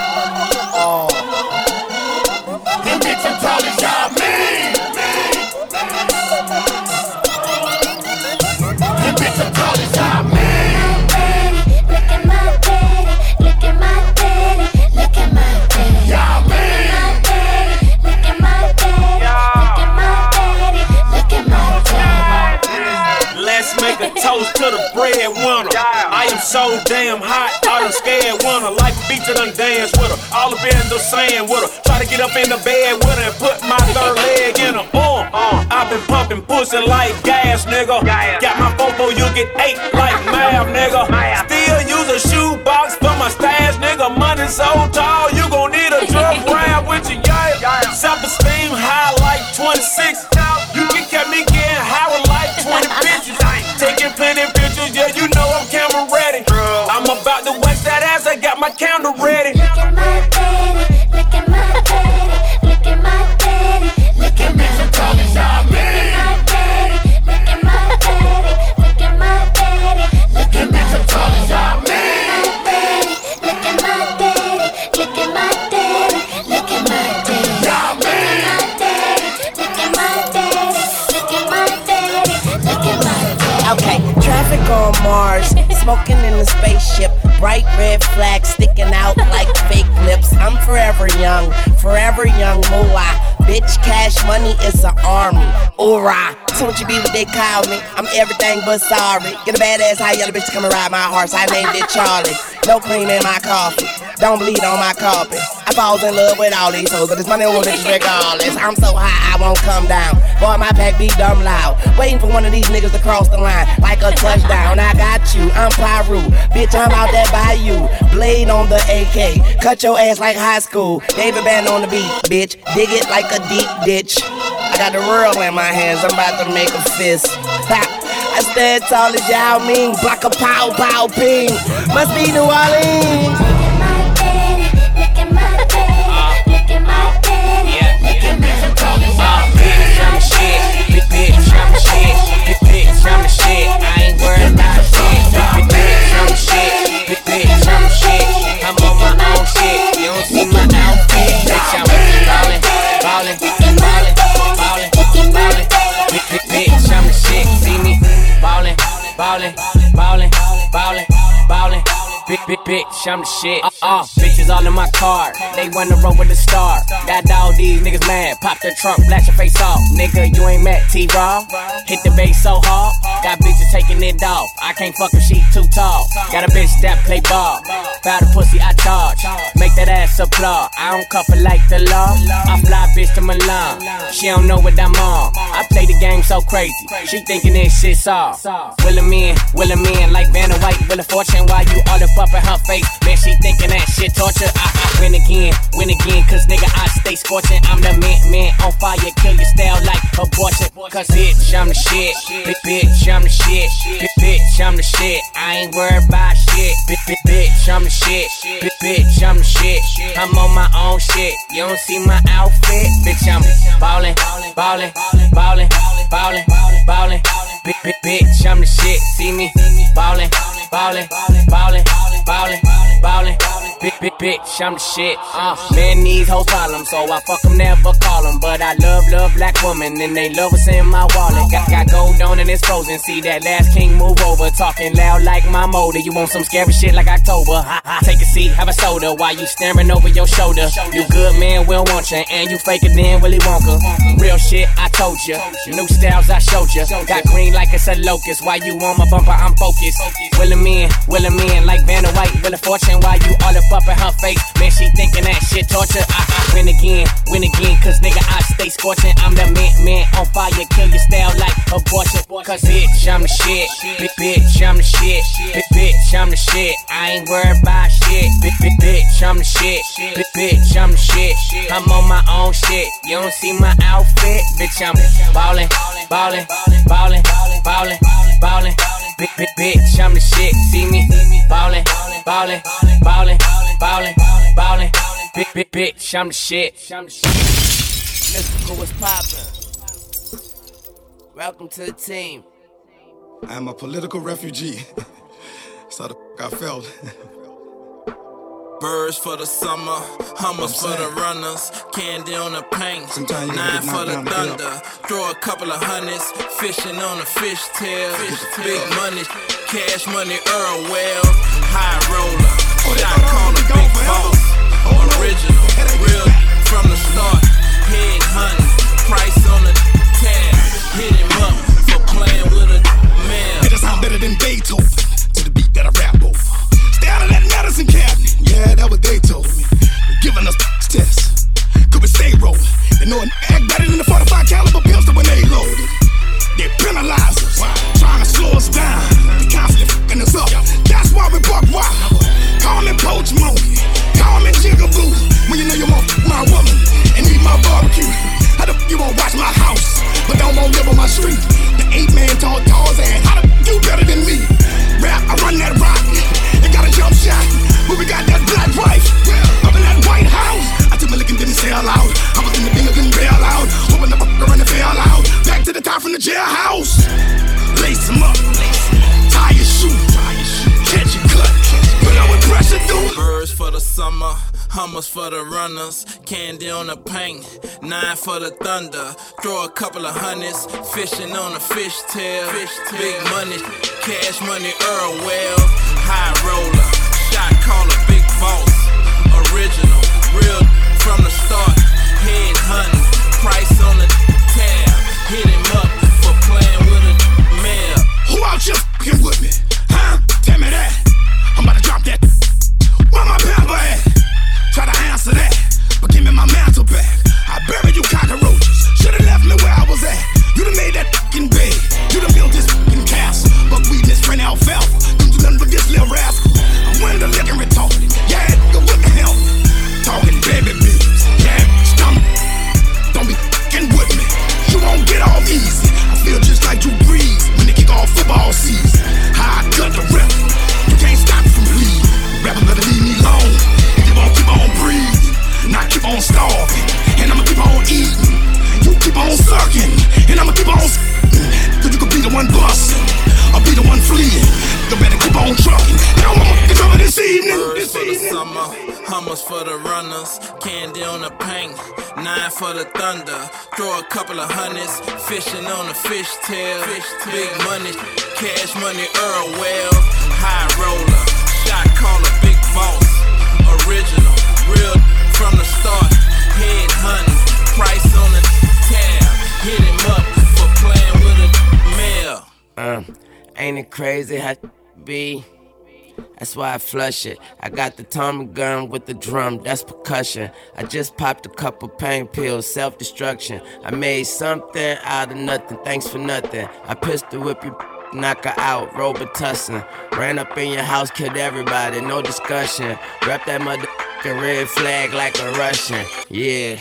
To the breadwinner. I am so damn hot, I done scared winner. Like a beach, I done dance with her. All up in the sand with her. Try to get up in the bed with her and put my third leg in her. Uh, I've been pumping pussy like gas, nigga. Got my fofo, you get eight like math, nigga. Still use a shoebox for my stash, nigga. Money so tall, you gon' need a drug smoking in the spaceship, bright red flags sticking out like (laughs) fake lips. I'm forever young, forever young moolah. Bitch, cash money is an army. Hoorah! Don't you be what they call me? I'm everything but sorry. Get a badass high yellow bitch come and ride my horse. I named it Charlie. No cream in my coffee. Don't bleed on my carpet. I falls in love with all these hoes, but this money won't bitches regardless. I'm so high, I won't come down. Boy, my pack be dumb loud. Waiting for one of these niggas to cross the line like a touchdown. I got you, I'm Piru. Bitch, I'm out there by you. Blade on the AK. Cut your ass like high school. David Banner on the beat, bitch. Dig it like a deep ditch. I got the world in my hands, I'm about to make a fist. Ha. I stand tall as Yao Ming, block a pow pow ping. Must be New Orleans. I'm on my own shit. You don't see my outfit. Bitch, I'm ballin', ballin', ballin', ballin', ballin'. Bitch, bitch, I'm the shit. See me ballin', ballin', ballin', ballin', ballin'. Big, big, bitch, I'm the shit. Uh, uh, bitches all in my car. They wanna roll with the star. Got all these niggas mad. Pop the trunk, blast your face off. Nigga, you ain't met T-Raw. Hit the bass so hard. Got bitches taking it off. I can't fuck if she too tall. Got a bitch that play ball. Foul the pussy, I charge. Make that ass applaud. I don't it like the law. I fly bitch to Milan. She don't know what I'm on. I play the game so crazy. She thinking this shit soft. Will him in, will him in like Vanna White, Wheel of Fortune. While you all up up in her face. Man, she thinking that shit torture. I, I win again, win again. Cause nigga, I stay scorching. I'm the man, man on fire. Kill your style like abortion. Cause bitch, I'm the shit. Bitch, I'm the shit. Bitch, I'm the shit. I ain't worried about shit. Bitch, I'm the shit. Bitch, I'm the shit. I'm on my own shit. You don't see my outfit. Bitch, I'm ballin', ballin', ballin', ballin', ballin'. Big bitch, I'm the shit. See me ballin', ballin', ballin', ballin', ballin'. Big, big bitch, I'm the shit. Uh, man, these hoes problem, so I fuck 'em, never call 'em. But I love, love black women, and they love what's in my wallet. Got, got gold on and it's frozen. See that last king move over, talking loud like my motor. You want some scary shit like October? Ha, ha. Take a seat, have a soda while you staring over your shoulder. You good man, we'll want you, and you faker than Willy Wonka. Real shit, I told you. New styles, I showed you. Got green like it's a locust. While you on my bumper, I'm focused. Will him in, will him in like Vanna White, Wheel of Fortune. While you all up up in her face, man, she thinking that shit torture. I, I win again, win again, cause nigga, I stay scorching. I'm the man, man on fire, kill your style like abortion. Cause bitch, I'm the shit. Big bitch, I'm the shit. Big bitch, I'm the shit. I ain't worried about shit. Big, big bitch, I'm the shit. Big bitch, I'm the shit. I'm on my own shit. You don't see my outfit, bitch, I'm ballin', ballin', ballin', ballin', ballin'. Big, big bitch, I'm the shit. See me ballin', ballin', ballin', ballin', ballin'. Big, big bitch, I'm the shit. Let's go, what's poppin'? Welcome to the team. I'm a political refugee. (laughs) That's how the f- I felt. (laughs) Birds for the summer, hummers for the runners, candy on the paint, Sometimes nine for the knocked down to get thunder. Throw a couple of hundreds, fishing on a fish tail. Fish Big money, cash money, Earl well, high roller, oh, shot caller, big boss, original, real from the start, head hunting, price on the tab, hit him up for playing with a man. It sound better than Beethoven. To the beat that I rap over. Out of that medicine cabinet. Yeah, that what they told me. They're giving us tests. Could we stay rolling? They know an act better than the 45 caliber pistol when they loaded. They penalize us, trying to slow us down. They constantly fucking us up. That's why we buck wild. Call me Poach Monkey. Call me Jigaboo. When you know you want my woman and eat my barbecue. How the f you won't watch my house, but don't want live on my street? The eight man tall Tarzan. How the f you better than me? Rap, I run that rock. Jump shot, but we got that black wife. Up in that White House. I took my lick and didn't sell out. I was in the bingo, couldn't bail out. Open up a and fell out. Back to the top from the jailhouse. Lace them up. Tie your shoe. Catch your cut. Put on pressure, dude. Birds for the summer, hummers for the runners, candy on the paint, nine for the thunder. Throw a couple of hundreds, fishing on a fish tail. Big money, cash money, Earl well, high roller, shot caller, big boss, That's why I flush it. I got the Tommy gun with the drum, that's percussion. I just popped a couple pain pills, self destruction. I made something out of nothing, thanks for nothing. I pistol whip you, knock her out, Robitussin. Ran up in your house, killed everybody, no discussion. Wrap that motherfucking red flag like a Russian, yeah.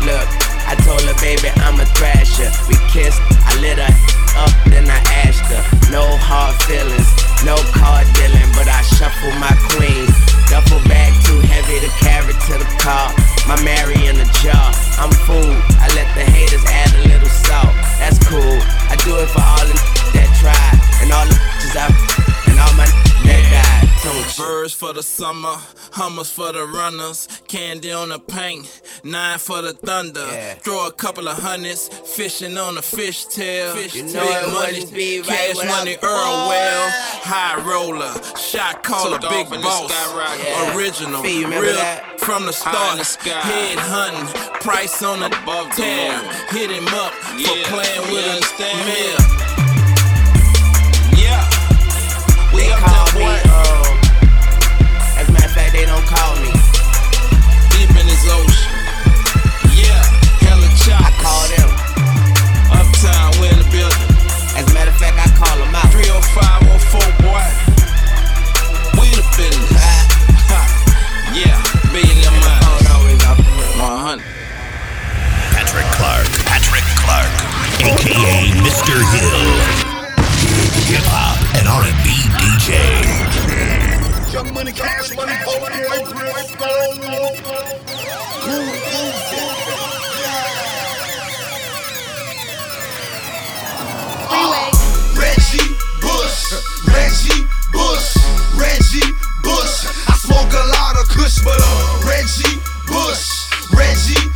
Look, I told her, baby, I'm a thrasher. We kissed, I lit her up, then I asked her. No hard feelings, no card dealing, but I shuffle my queens. Duffel bag too heavy to carry to the car. My Mary in the jar. I'm food. I let the haters add a little salt. That's cool. I do it for all the that try, and all the bitches I and all my that died. Birds for the summer, hummers for the runners, candy on the paint, nine for the thunder. Throw a couple of hundreds, fishing on a fish tail. You know Big it money, wouldn't be right cash without money, Earl boy. Well, high roller, shot caller, Took big off in the boss. Yeah. original, Fee, real that? from the start. the. Head hunting, price on the Above the tab. Hit him up for Yeah, playing you with a understand me? mill. Yeah, we They up call there, me, boy. Uh, call me. deep in this ocean. Yeah, hella I call them. Uptown, we in the building. As a matter of fact, I call them out. 30504, boy. We the business. Ha. Uh-huh. (laughs) yeah, billion miles. Phone always off the 100. Patrick Clark. Patrick Clark, aka Mr. Hill. Hip hop and R&B DJ. Young money, cash money, Polaroid, Reggie Bush, Reggie Bush, Reggie Bush. I smoke a lot of Kush, but uh, Reggie Bush, Reggie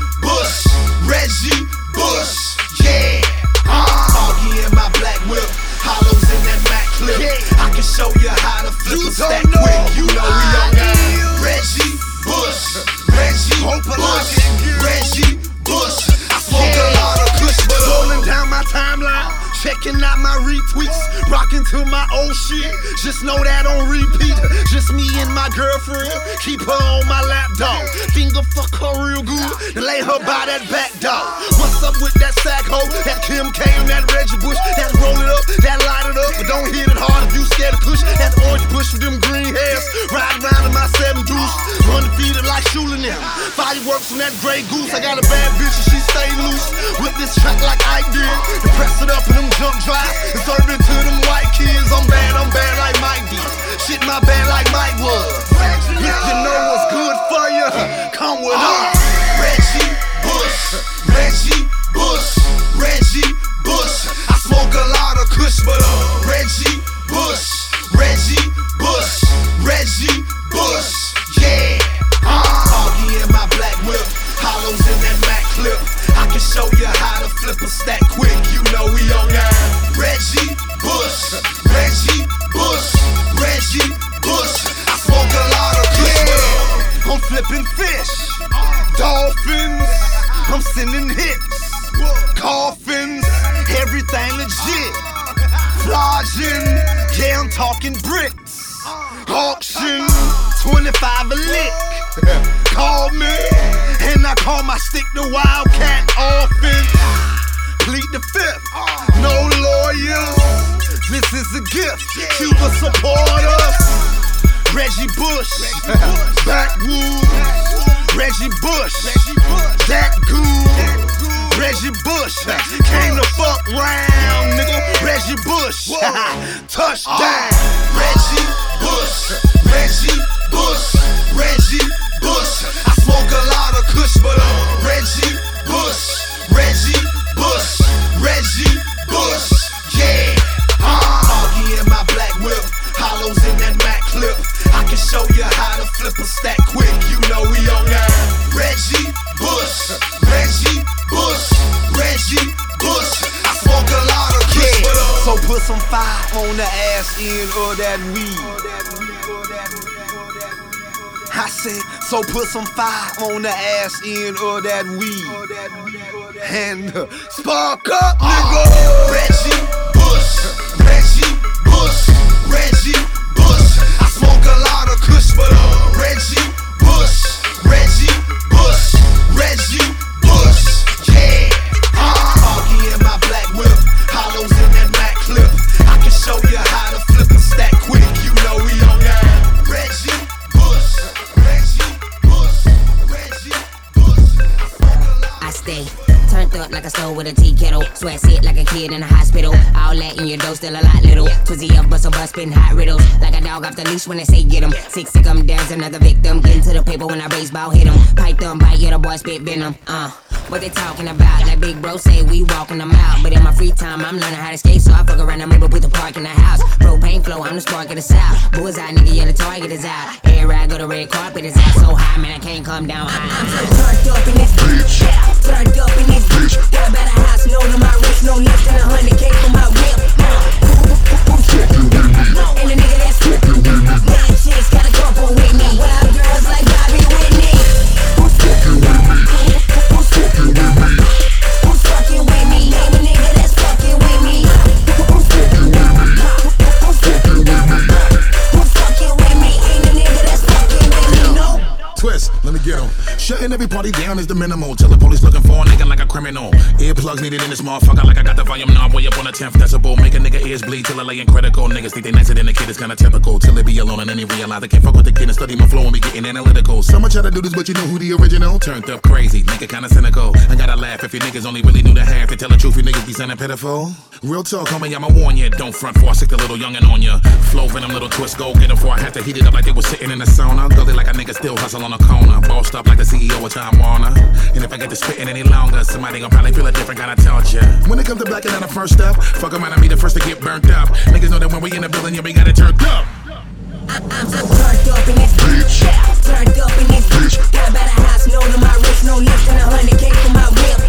to my old shit. Just know that on repeat. Just me and my girlfriend, keep her on my lap, dog. Finger fuck her real good, then lay her by that back dog. What's up with that sack hoe? That Kim K and that Reggie Bush, that roll it up, that light it up, but don't hit it hard if you scared to push. That orange bush with them green hairs, ride around in my seven deuce, undefeated like shooting them. Fireworks from that gray goose, I got a bad bitch and she stay loose. Whip this track like I did, and press it up in them jump drives, and serve it to them white kids. I'm bad, I'm bad like Mike did. Shit my bad like Mike was. If you know what's good for you, come with us. Reggie Bush, Reggie Bush, Reggie Bush. I smoke a lot of Kush, but uh, Reggie Bush, Reggie Bush, Reggie some fire on the ass end of that weed. And uh, spark up, nigga. The leash when they say get him. Six sick 'em, there's another victim. Get into the paper when I baseball hit him. Them, bite, yeah, the boy spit venom. Uh. What they talking about? Like big bro say we walking them out. But in my free time, I'm learning how to skate. So I fuck around and maybe put the park in the house. Propane flow, I'm the spark of the south. Bullseye, nigga, yeah, the target is out. Air ride, go the red carpet is out. So high, man, I can't come down high. I'm so turned up in this bitch. Turned up in this bitch. Got a better house, no to my wrist, no less than a hundred K for my whip. And the nigga that's nine chicks got a couple with me. Wild girls like Bobby Whitney. Shutting every party down is the minimal. Till the police looking for a nigga like a criminal. Earplugs needed in this motherfucker like I got the volume knob way up on the 10th decibel. Make a nigga ears bleed till I lay in critical. Niggas think they nicer than the kid, it's kinda typical. Till they be alone and then they realize they can't fuck with the kid and study my flow and be getting analytical. So much how to do this, but you know who the original? Turned up crazy, nigga kinda cynical. I gotta laugh if you niggas only really knew the half. To tell the truth, you niggas be sounding pitiful. Real talk, homie, I'ma warn ya. Don't front for I sick the little youngin' on ya. Flow venom, little twist, go get 'em before I have to heat it up like they was sitting in the sauna. Gully like a nigga still hustle on a corner. Bossed up like the CEO of Time Warner. And if I get to spitting any longer, somebody gon' probably feel a different kind of torture. When it comes to blacking out the first step, fuck around and be the first to get burnt up. Niggas know that when we in the building, yeah, we got it turned up. I'm so turned up in this bitch. Turned up in this bitch. Got a better house, no to my wrist, no less than a hundred K for my whip.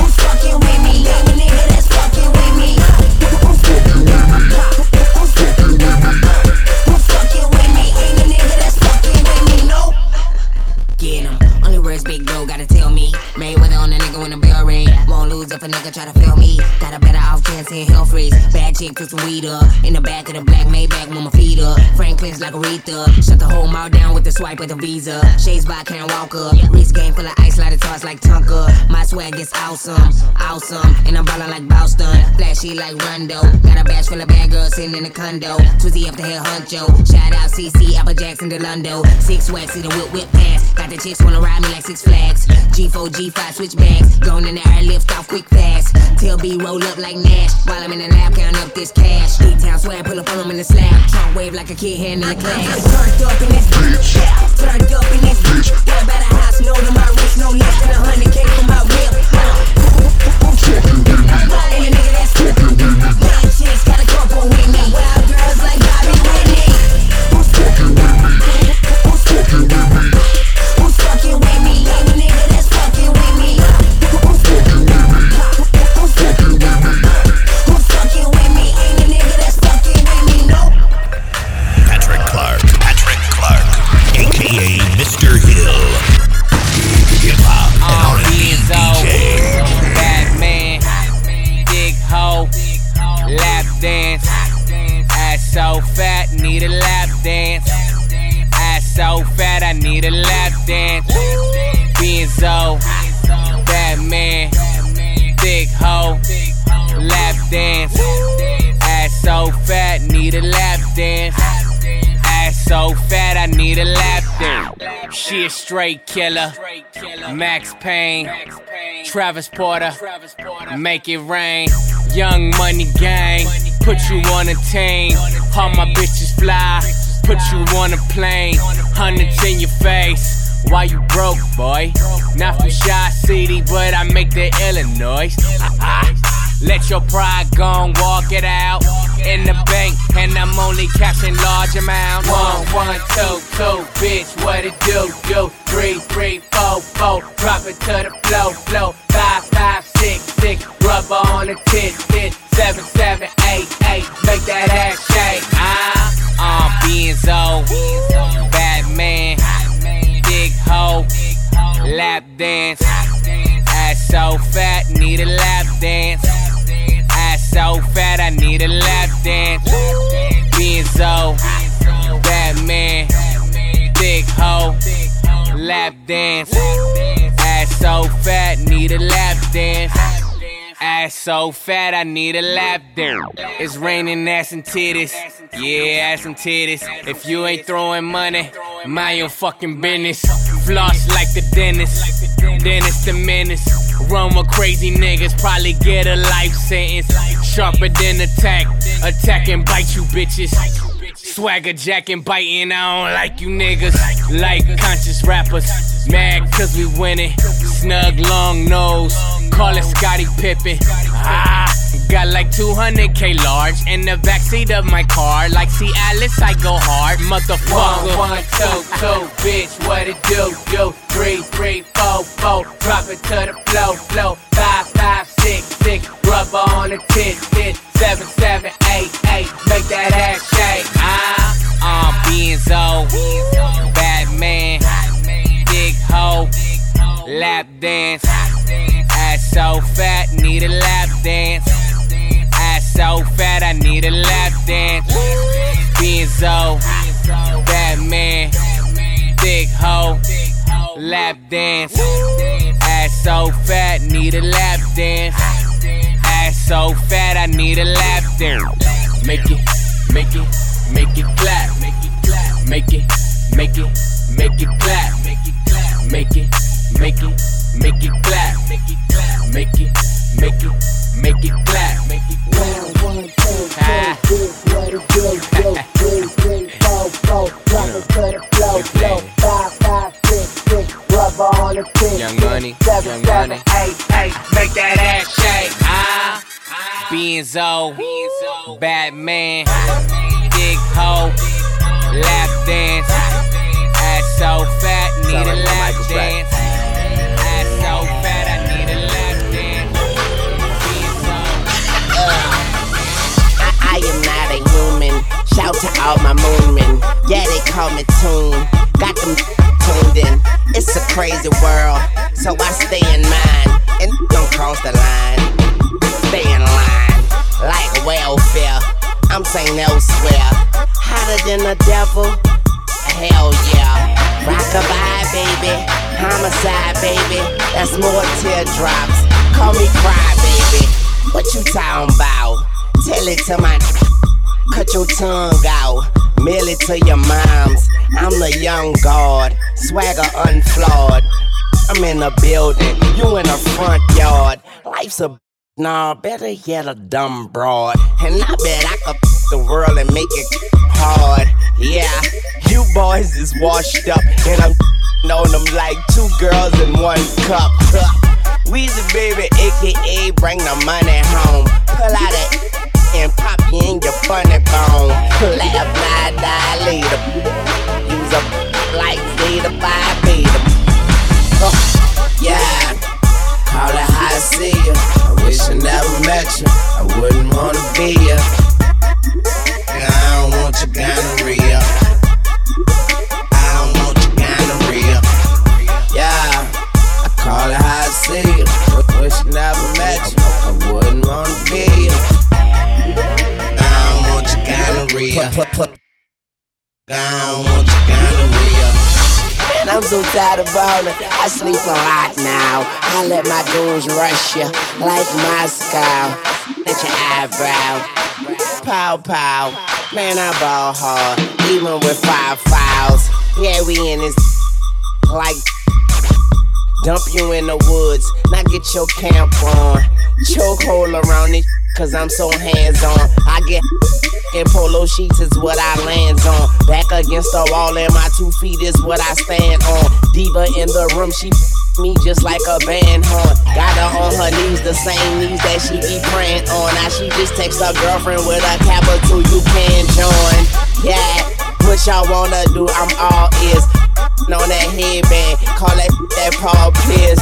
Won't if a nigga try to feel me. Got a better off chance in hell freeze. Bad chick took some weed up. In the back of the black Maybach with my feet up. Franklin's like Aretha. Shut the whole mouth down with the swipe of the visa. Shades by can't walk up. Wrist game full of ice, light toss like Tonka. My swag is awesome, awesome. And I'm ballin' like Boston. Flashy like Rondo. Got a bash full of bad girls sitting in the condo. Twizzy up the hill, Huncho. Shout out CC, Apple Jackson, Delundo. Six wax, see the whip, whip pass. Got the chicks wanna ride me like Six Flags. G4, G5, switchbacks. Going in the air, lift off quick fast. Till B roll up like Nash. While I'm in the lab, count up this cash. D-Town swag, pull up on 'em in the slab. Trunk wave like a kid hand in the class. Turned up in this bitch. Turned up in this bitch. Got a better house, no to my wrist, no less than a hundred K for my whip. And a nigga that's nine chicks got a couple with me. Wild girls like Bobby Whitney. Straight killer. Mack Maine, Travis Porter, make it rain. Young money gang, put you on a team. All my bitches fly, put you on a plane. Hundreds in your face. Why you broke, boy? Not from Chi City, but I make the Illinois. (laughs) Let your pride go and walk it out in the bank, and I'm only cashing large amounts. One, one, two, two, bitch, what it do, do? Three, three, four, four, drop it to the flow, flow. Five, five, six, six, rubber on the tit, tit. Seven, seven, eight, eight, make that ass shake. Ah, uh, Benzo, Batman, big hoe, lap dance. Ass so fat, need a lap dance. So fat, I need a lap dance. Benzo, Batman, big hoe, lap dance. Ass so fat, need a lap dance. Ass so fat, I need a lap dance. It's raining ass and titties. Yeah, ass and titties. If you ain't throwing money, mind your fucking business. Floss like the dentist. Dennis the menace. Run with crazy niggas, probably get a life sentence. Sharper than attack. Attack and bite you bitches. Swagger jacking, biting, I don't like you niggas. Like conscious rappers, mad cause we winning. Snug long nose, call it Scottie Pippen. Ah, got like 200k large in the backseat of my car. Like see Alice, I go hard, motherfucker. One, one, two, two, bitch, what it do, do? Three, three, four, four, drop it to the flow, flow. Five, five, six, six, rubber on the tit, tit. Seven, seven, eight, eight, make that ass shake. Ah, uh, Benzo, Batman, big hoe, lap dance. So fat, need a lap dance. Ass so fat, I need a lap dance. Benzo, Batman, big hoe, lap dance. Ass so fat, need a lap dance. Ass so fat, I need a lap dance. Make it, make it, make it clap. Make it. Make it, make it, make it clap. Make it, clap. Make it, make it, make it clap. Make it, clap. Make it, make it, make it clap. Make it clap. One, two, three, what it do, do, three, three, four, four, drop it to the flow, flow, five, five, six, six, rubber on the tit, Young money, young money, eight, eight, make that ass shake. Ah, Benzo, Batman, big hoe, lap dance, ass so fat, need a lap dance. Shout to all my moonmen. Yeah, they call me Tune. Got them tuned in. It's a crazy world, so I stay in mine and don't cross the line. Stay in line like welfare. I'm saying elsewhere. Hotter than the devil. Hell yeah. Rockabye, baby. Homicide, baby. That's more teardrops. Call me cry, baby. What you talking about? Tell it to my Cut your tongue out. Mail it to your moms. I'm the young god. Swagger unflawed. I'm in the building. You in the front yard. Life's a Nah, better yet a dumb broad. And I bet I could the world and make it hard. Yeah, you boys is washed up, and I'm on them like two girls in one cup. (laughs) Weezy baby, aka bring the money home. Pull out it and pop you in your funny bone. Laugh, lie, die later. Use a like theta, five beta. Uh, yeah. Call it how I see you. I wish I never met you. I wouldn't wanna be you. I don't want your gonorrhea. Gonorrhea. Don't want your gonorrhea. And I'm so tired of ballin'. I sleep a lot now. I let my goons rush you like Moscow. At your eyebrow. Pow pow. Man, I ball hard. Even with five fouls. Yeah, we in this like dump you in the woods. Now get your camp on. Chokehold around it. Cause I'm so hands on. I get in polo sheets is what I lands on. Back against the wall and my two feet is what I stand on. Diva in the room, she me just like a band horn. Got her on her knees, the same knees that she be praying on. Now she just text her girlfriend with a capital, you can join. Yeah, what y'all wanna do? I'm all ears. On that headband, call that that Paul Pierce.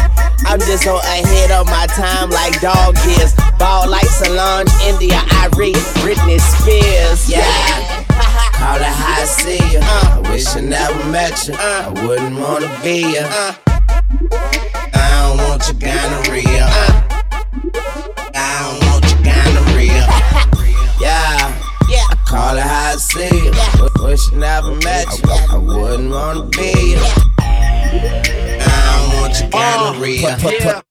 I'm just so ahead of my time like dog is. Ball like Solange, India, I read Britney Spears. Yeah. Call it how I see you. I wish I never met you. I wouldn't wanna be you. I don't want your gonorrhea. I don't want your gonorrhea. Yeah. I call it how I see you. Wish I never met you. I wouldn't wanna be you. I don't want your ah. gonorrhea.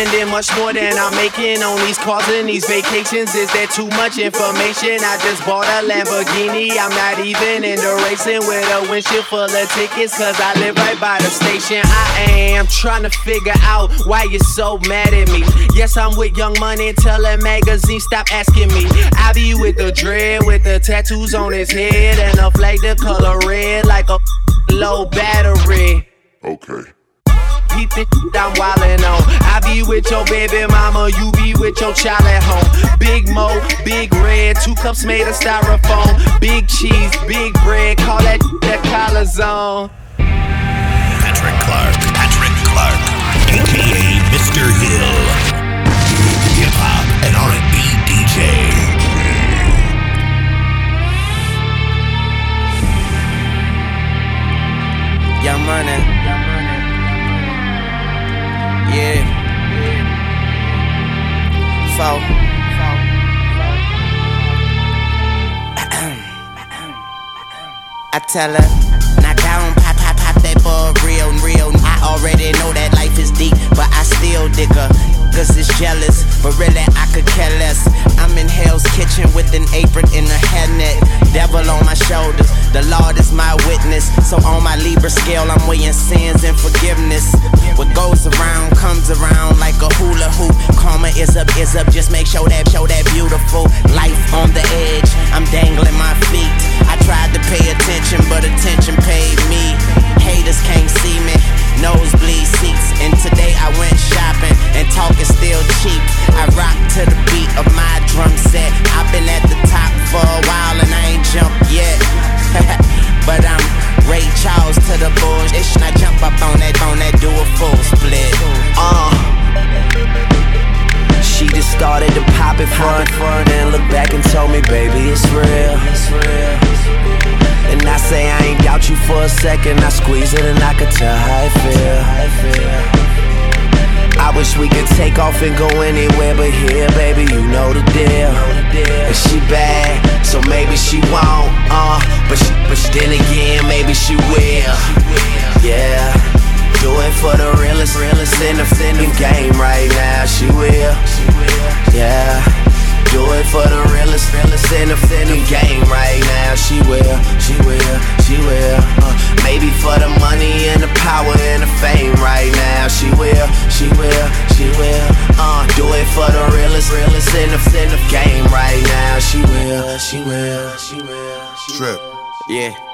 Spending much more than I'm making on these cars and these vacations. Is there too much information? I just bought a Lamborghini. I'm not even in the racing with a windshield full of tickets, cause I live right by the station. I am trying to figure out why you're so mad at me. Yes, I'm with Young Money, tell that magazine, stop asking me. I be with the dread, with the tattoos on his head, and a flag the color red like a low battery. Okay. Peep the shit (laughs) I'm wildin' on. I be with your baby mama, you be with your child at home. Big Mo, big red, two cups made of styrofoam. Big cheese, big bread, call that (laughs) that collar zone. Patrick Clark. Patrick Clark. AKA Mr. Hill. Hip hop and R&B DJ. Young Money. Yeah. So. I tell her, knock down, pop, pop, pop that ball real, real. I already know that life is deep, but I still dig Cause it's jealous, but really I could care less. I'm in Hell's Kitchen with an apron and a hairnet. Devil on my shoulders, the Lord is my witness. So on my Libra scale, I'm weighing sins and forgiveness. What goes around comes around like a hula hoop. Karma is up, is up. Just make sure that, show that beautiful life on the edge. I'm dangling my feet. I tried to pay attention, but attention paid me. Haters can't see me. Nosebleed seats. And today I went shopping and talk is still cheap. I rock to the beat of my drum set. I've been at the top for a while and I ain't jumped yet. (laughs) but I'm Ray Charles to the bullshit. I jump up on that, on that, do a full split. Uh. She just started to pop it front, front, and look back and told me, baby, it's real. It's real. And I say I ain't doubt you for a second. I squeeze it and I could tell how it feel. I wish we could take off and go anywhere but here, baby, you know the deal. And she bad, so maybe she won't, uh, but she, but then again, maybe she will. Yeah, do it for the realest, realest in the, in the game right now. She will, yeah. Do it for the realest, realest in the, in the game right now. She will, she will, she will. Uh, maybe for the money and the power and the fame right now. She will, she will, she will. Uh, do it for the realest, realest in the, in the game right now. She will, she will, she will. She Trip. Yeah.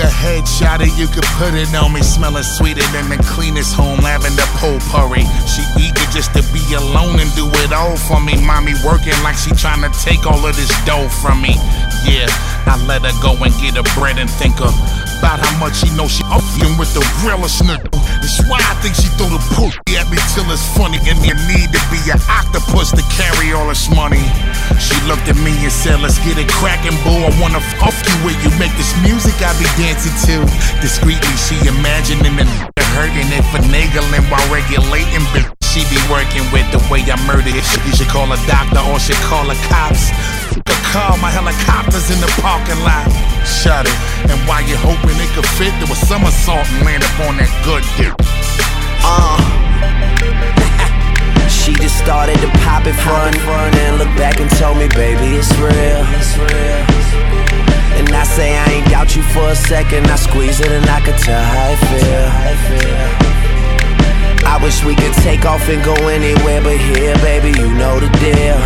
The headshot and you could put it on me, smelling sweeter than the cleanest home lavender potpourri. She eager just to be alone and do it all for me. Mommy working like she trying to take all of this dough from me. Yeah, I let her go and get her bread and think about how much she know she upping with the realest nigga. That's why I think she throw the pussy at me till it's funny. And you need to be an octopus to carry all this money. She looked at me and said, Let's get it crackin', boo. I wanna fuck you where you make this music I be dancing to. Discreetly, she imagining and hurting it, finagling while regulating. But she be working with the way I murder it. You should call a doctor or should call the cops. A car, my helicopter's in the parking lot. Shut it. And while you hoping it could fit, there was somersault and land up on that good dick. Uh. (laughs) she just started to pop it front, front, and look back and told me, baby, it's real. It's real. And I say I ain't doubt you for a second. I squeeze it and I could tell how I feel. I wish we could take off and go anywhere but here, baby, you know the deal.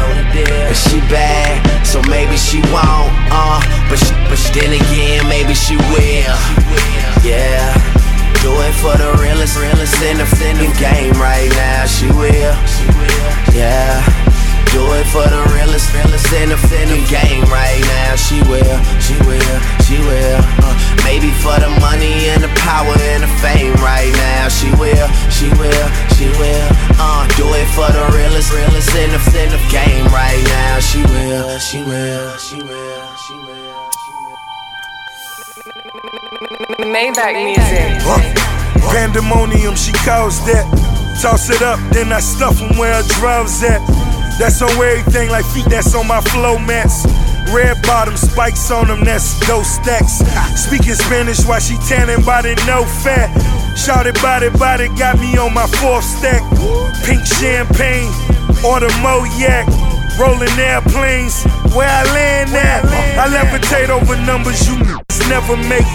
And she bad, so maybe she won't, uh, but, sh- but sh- then again, maybe she will. Yeah, do it for the realest, realest in the, in the game right now, she will. Yeah. Do it for the realest, realest in the, in the game right now. She will, she will, she will. Uh, maybe for the money and the power and the fame right now. She will, she will, she will. Uh, do it for the realest, realest in the, in the game right now. She will, she will, she will, she will. Maybach music. Pandemonium, she calls that. Toss it up, then I stuff 'em where her drugs at. That's on everything like feet that's on my flow mats. Red bottom spikes on them, that's those stacks. Speaking Spanish while she tanning body, no fat. Shouted body, body, got me on my fourth stack. Pink champagne, or the Moyak. Rolling airplanes, where I land at. I levitate over numbers you never make.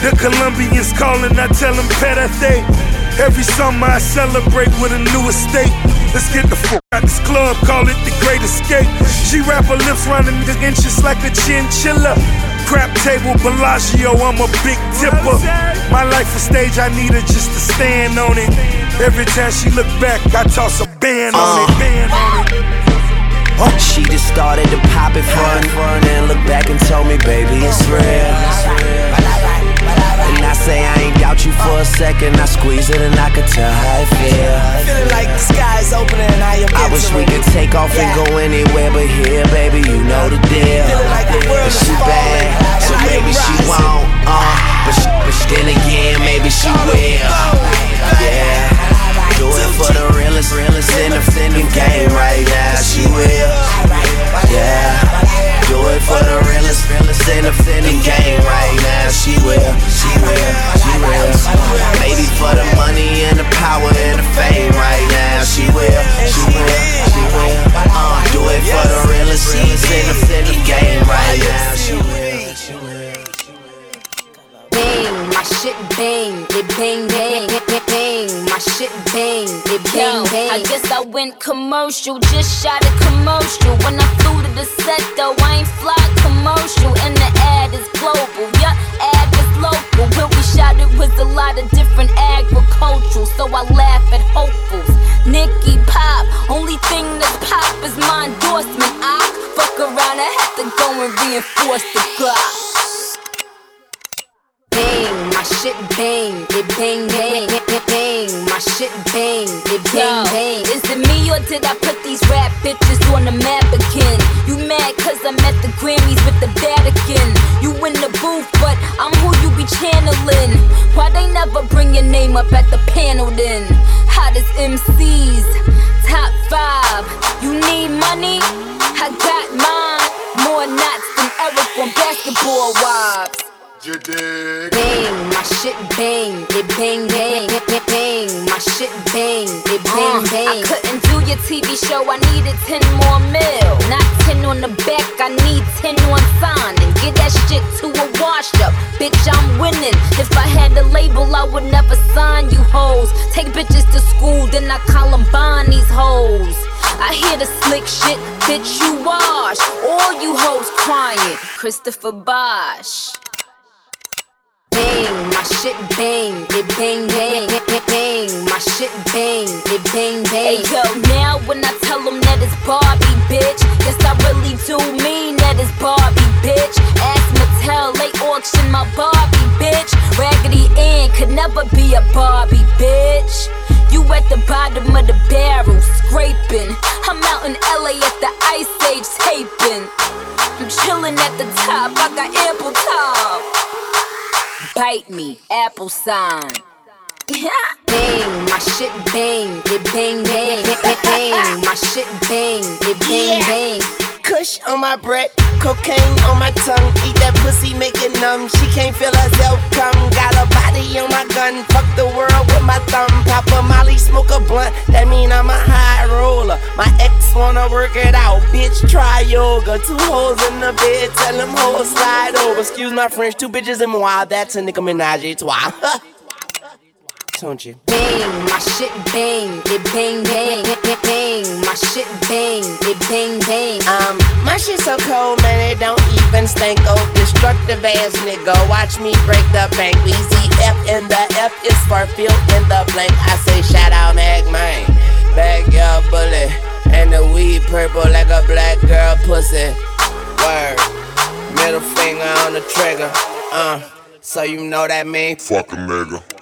The Colombians calling, I tell them pedate. Every summer I celebrate with a new estate. Let's get the fuck out this club, call it the great escape. She wrap her lips running the inches like a chinchilla. Crap table, Bellagio, I'm a big tipper. My life a stage, I need her just to stand on it. Every time she look back, I toss a band on it, uh. band on it. She just started to pop it fun, fun, and look back and told me, baby, it's real. And I say I ain't doubt you for a second. I squeeze it and I could tell how I feel. Feeling like the sky's open and I am I wish we could take off and go anywhere but here, baby. You know the deal. And she bad, so maybe she won't. Uh, but, sh- but then again, maybe she will. Yeah. Do it for the realest, realest in the, in the game right now. She will. Yeah. Do it for the realest, realest in the, in the game right now. She will. She will. She will. Maybe for the money and the power and the fame right now. She will. She will. She will. Uh, do it for the realest, realest in the, in the game right now. She will. She will. bang, my shit bang, it bang, bang, my shit bang, it bang bang. I guess I went commercial, just shot a commercial. When I flew to the set though, I ain't fly commercial, and the ad is global. Yeah, ad was local. Where we shot it was a lot of different agricultural, so I laugh at hopefuls. Nicki Pop, only thing that's pop is my endorsement. I fuck around, I have to go and reinforce the Glock bang, my shit bang, it bang bang, bang, my shit bang, it bang bang. Is it me or did I put these rap bitches on the map again? You mad cause I'm at the Grammys with the Vatican? You in the booth, but I'm who you be channeling. Why they never bring your name up at the panel then? Hottest MCs, top five. You need money? I got mine. More knots than Eric on basketball wives. Bang, my shit bang, it bang bang, bang, bang, my shit bang, it bang uh, bang. I couldn't do your TV show, I needed 10 more mil. Not 10 on the back, I need 10 on signing. Get that shit to a wash up, bitch, I'm winning. If I had a label, I would never sign you hoes. Take bitches to school, then I Columbine these hoes. I hear the slick shit, bitch, you wash. All you hoes crying, Christopher Bosh. Bang, my shit bang, it bang bang, bang, bang, my shit bang, it bang bang. Hey yo, now when I tell them that it's Barbie, bitch, yes I really do mean that it's Barbie, bitch. Ask Mattel, they auction my Barbie, bitch. Raggedy Ann could never be a Barbie, bitch. You at the bottom of the barrel, scraping. I'm out in LA at the Ice Age taping. I'm chilling at the top, I got ample time. Bite me, apple sign. (laughs) bang, my shit bang, it bang bang, bang, (laughs) bang, my shit bang, it bang bang. Kush on my breath, cocaine on my tongue. Eat that pussy, make it numb. She can't feel herself come. Got a body on my gun. Fuck the world with my thumb, pop a molly, smoke a blunt. That mean I'm a high roller. My ex wanna work it out, bitch. Try yoga. Two hoes in the bed, tell them hoes slide over. Excuse my French, two bitches in my wild. That's a Nicki Minaj, it's why. Don't you? bang, my shit bang, it bang bang, bang, bang, my shit bang, it bang bang. Um, my shit so cold, man, it don't even stink. Oh, destructive ass nigga, watch me break the bank. Easy F in the F is for fill in the blank. I say shout out Mack Maine, backyard bullet, and the weed purple like a black girl pussy. Word, middle finger on the trigger. Uh, so you know that mean Fuck a nigga.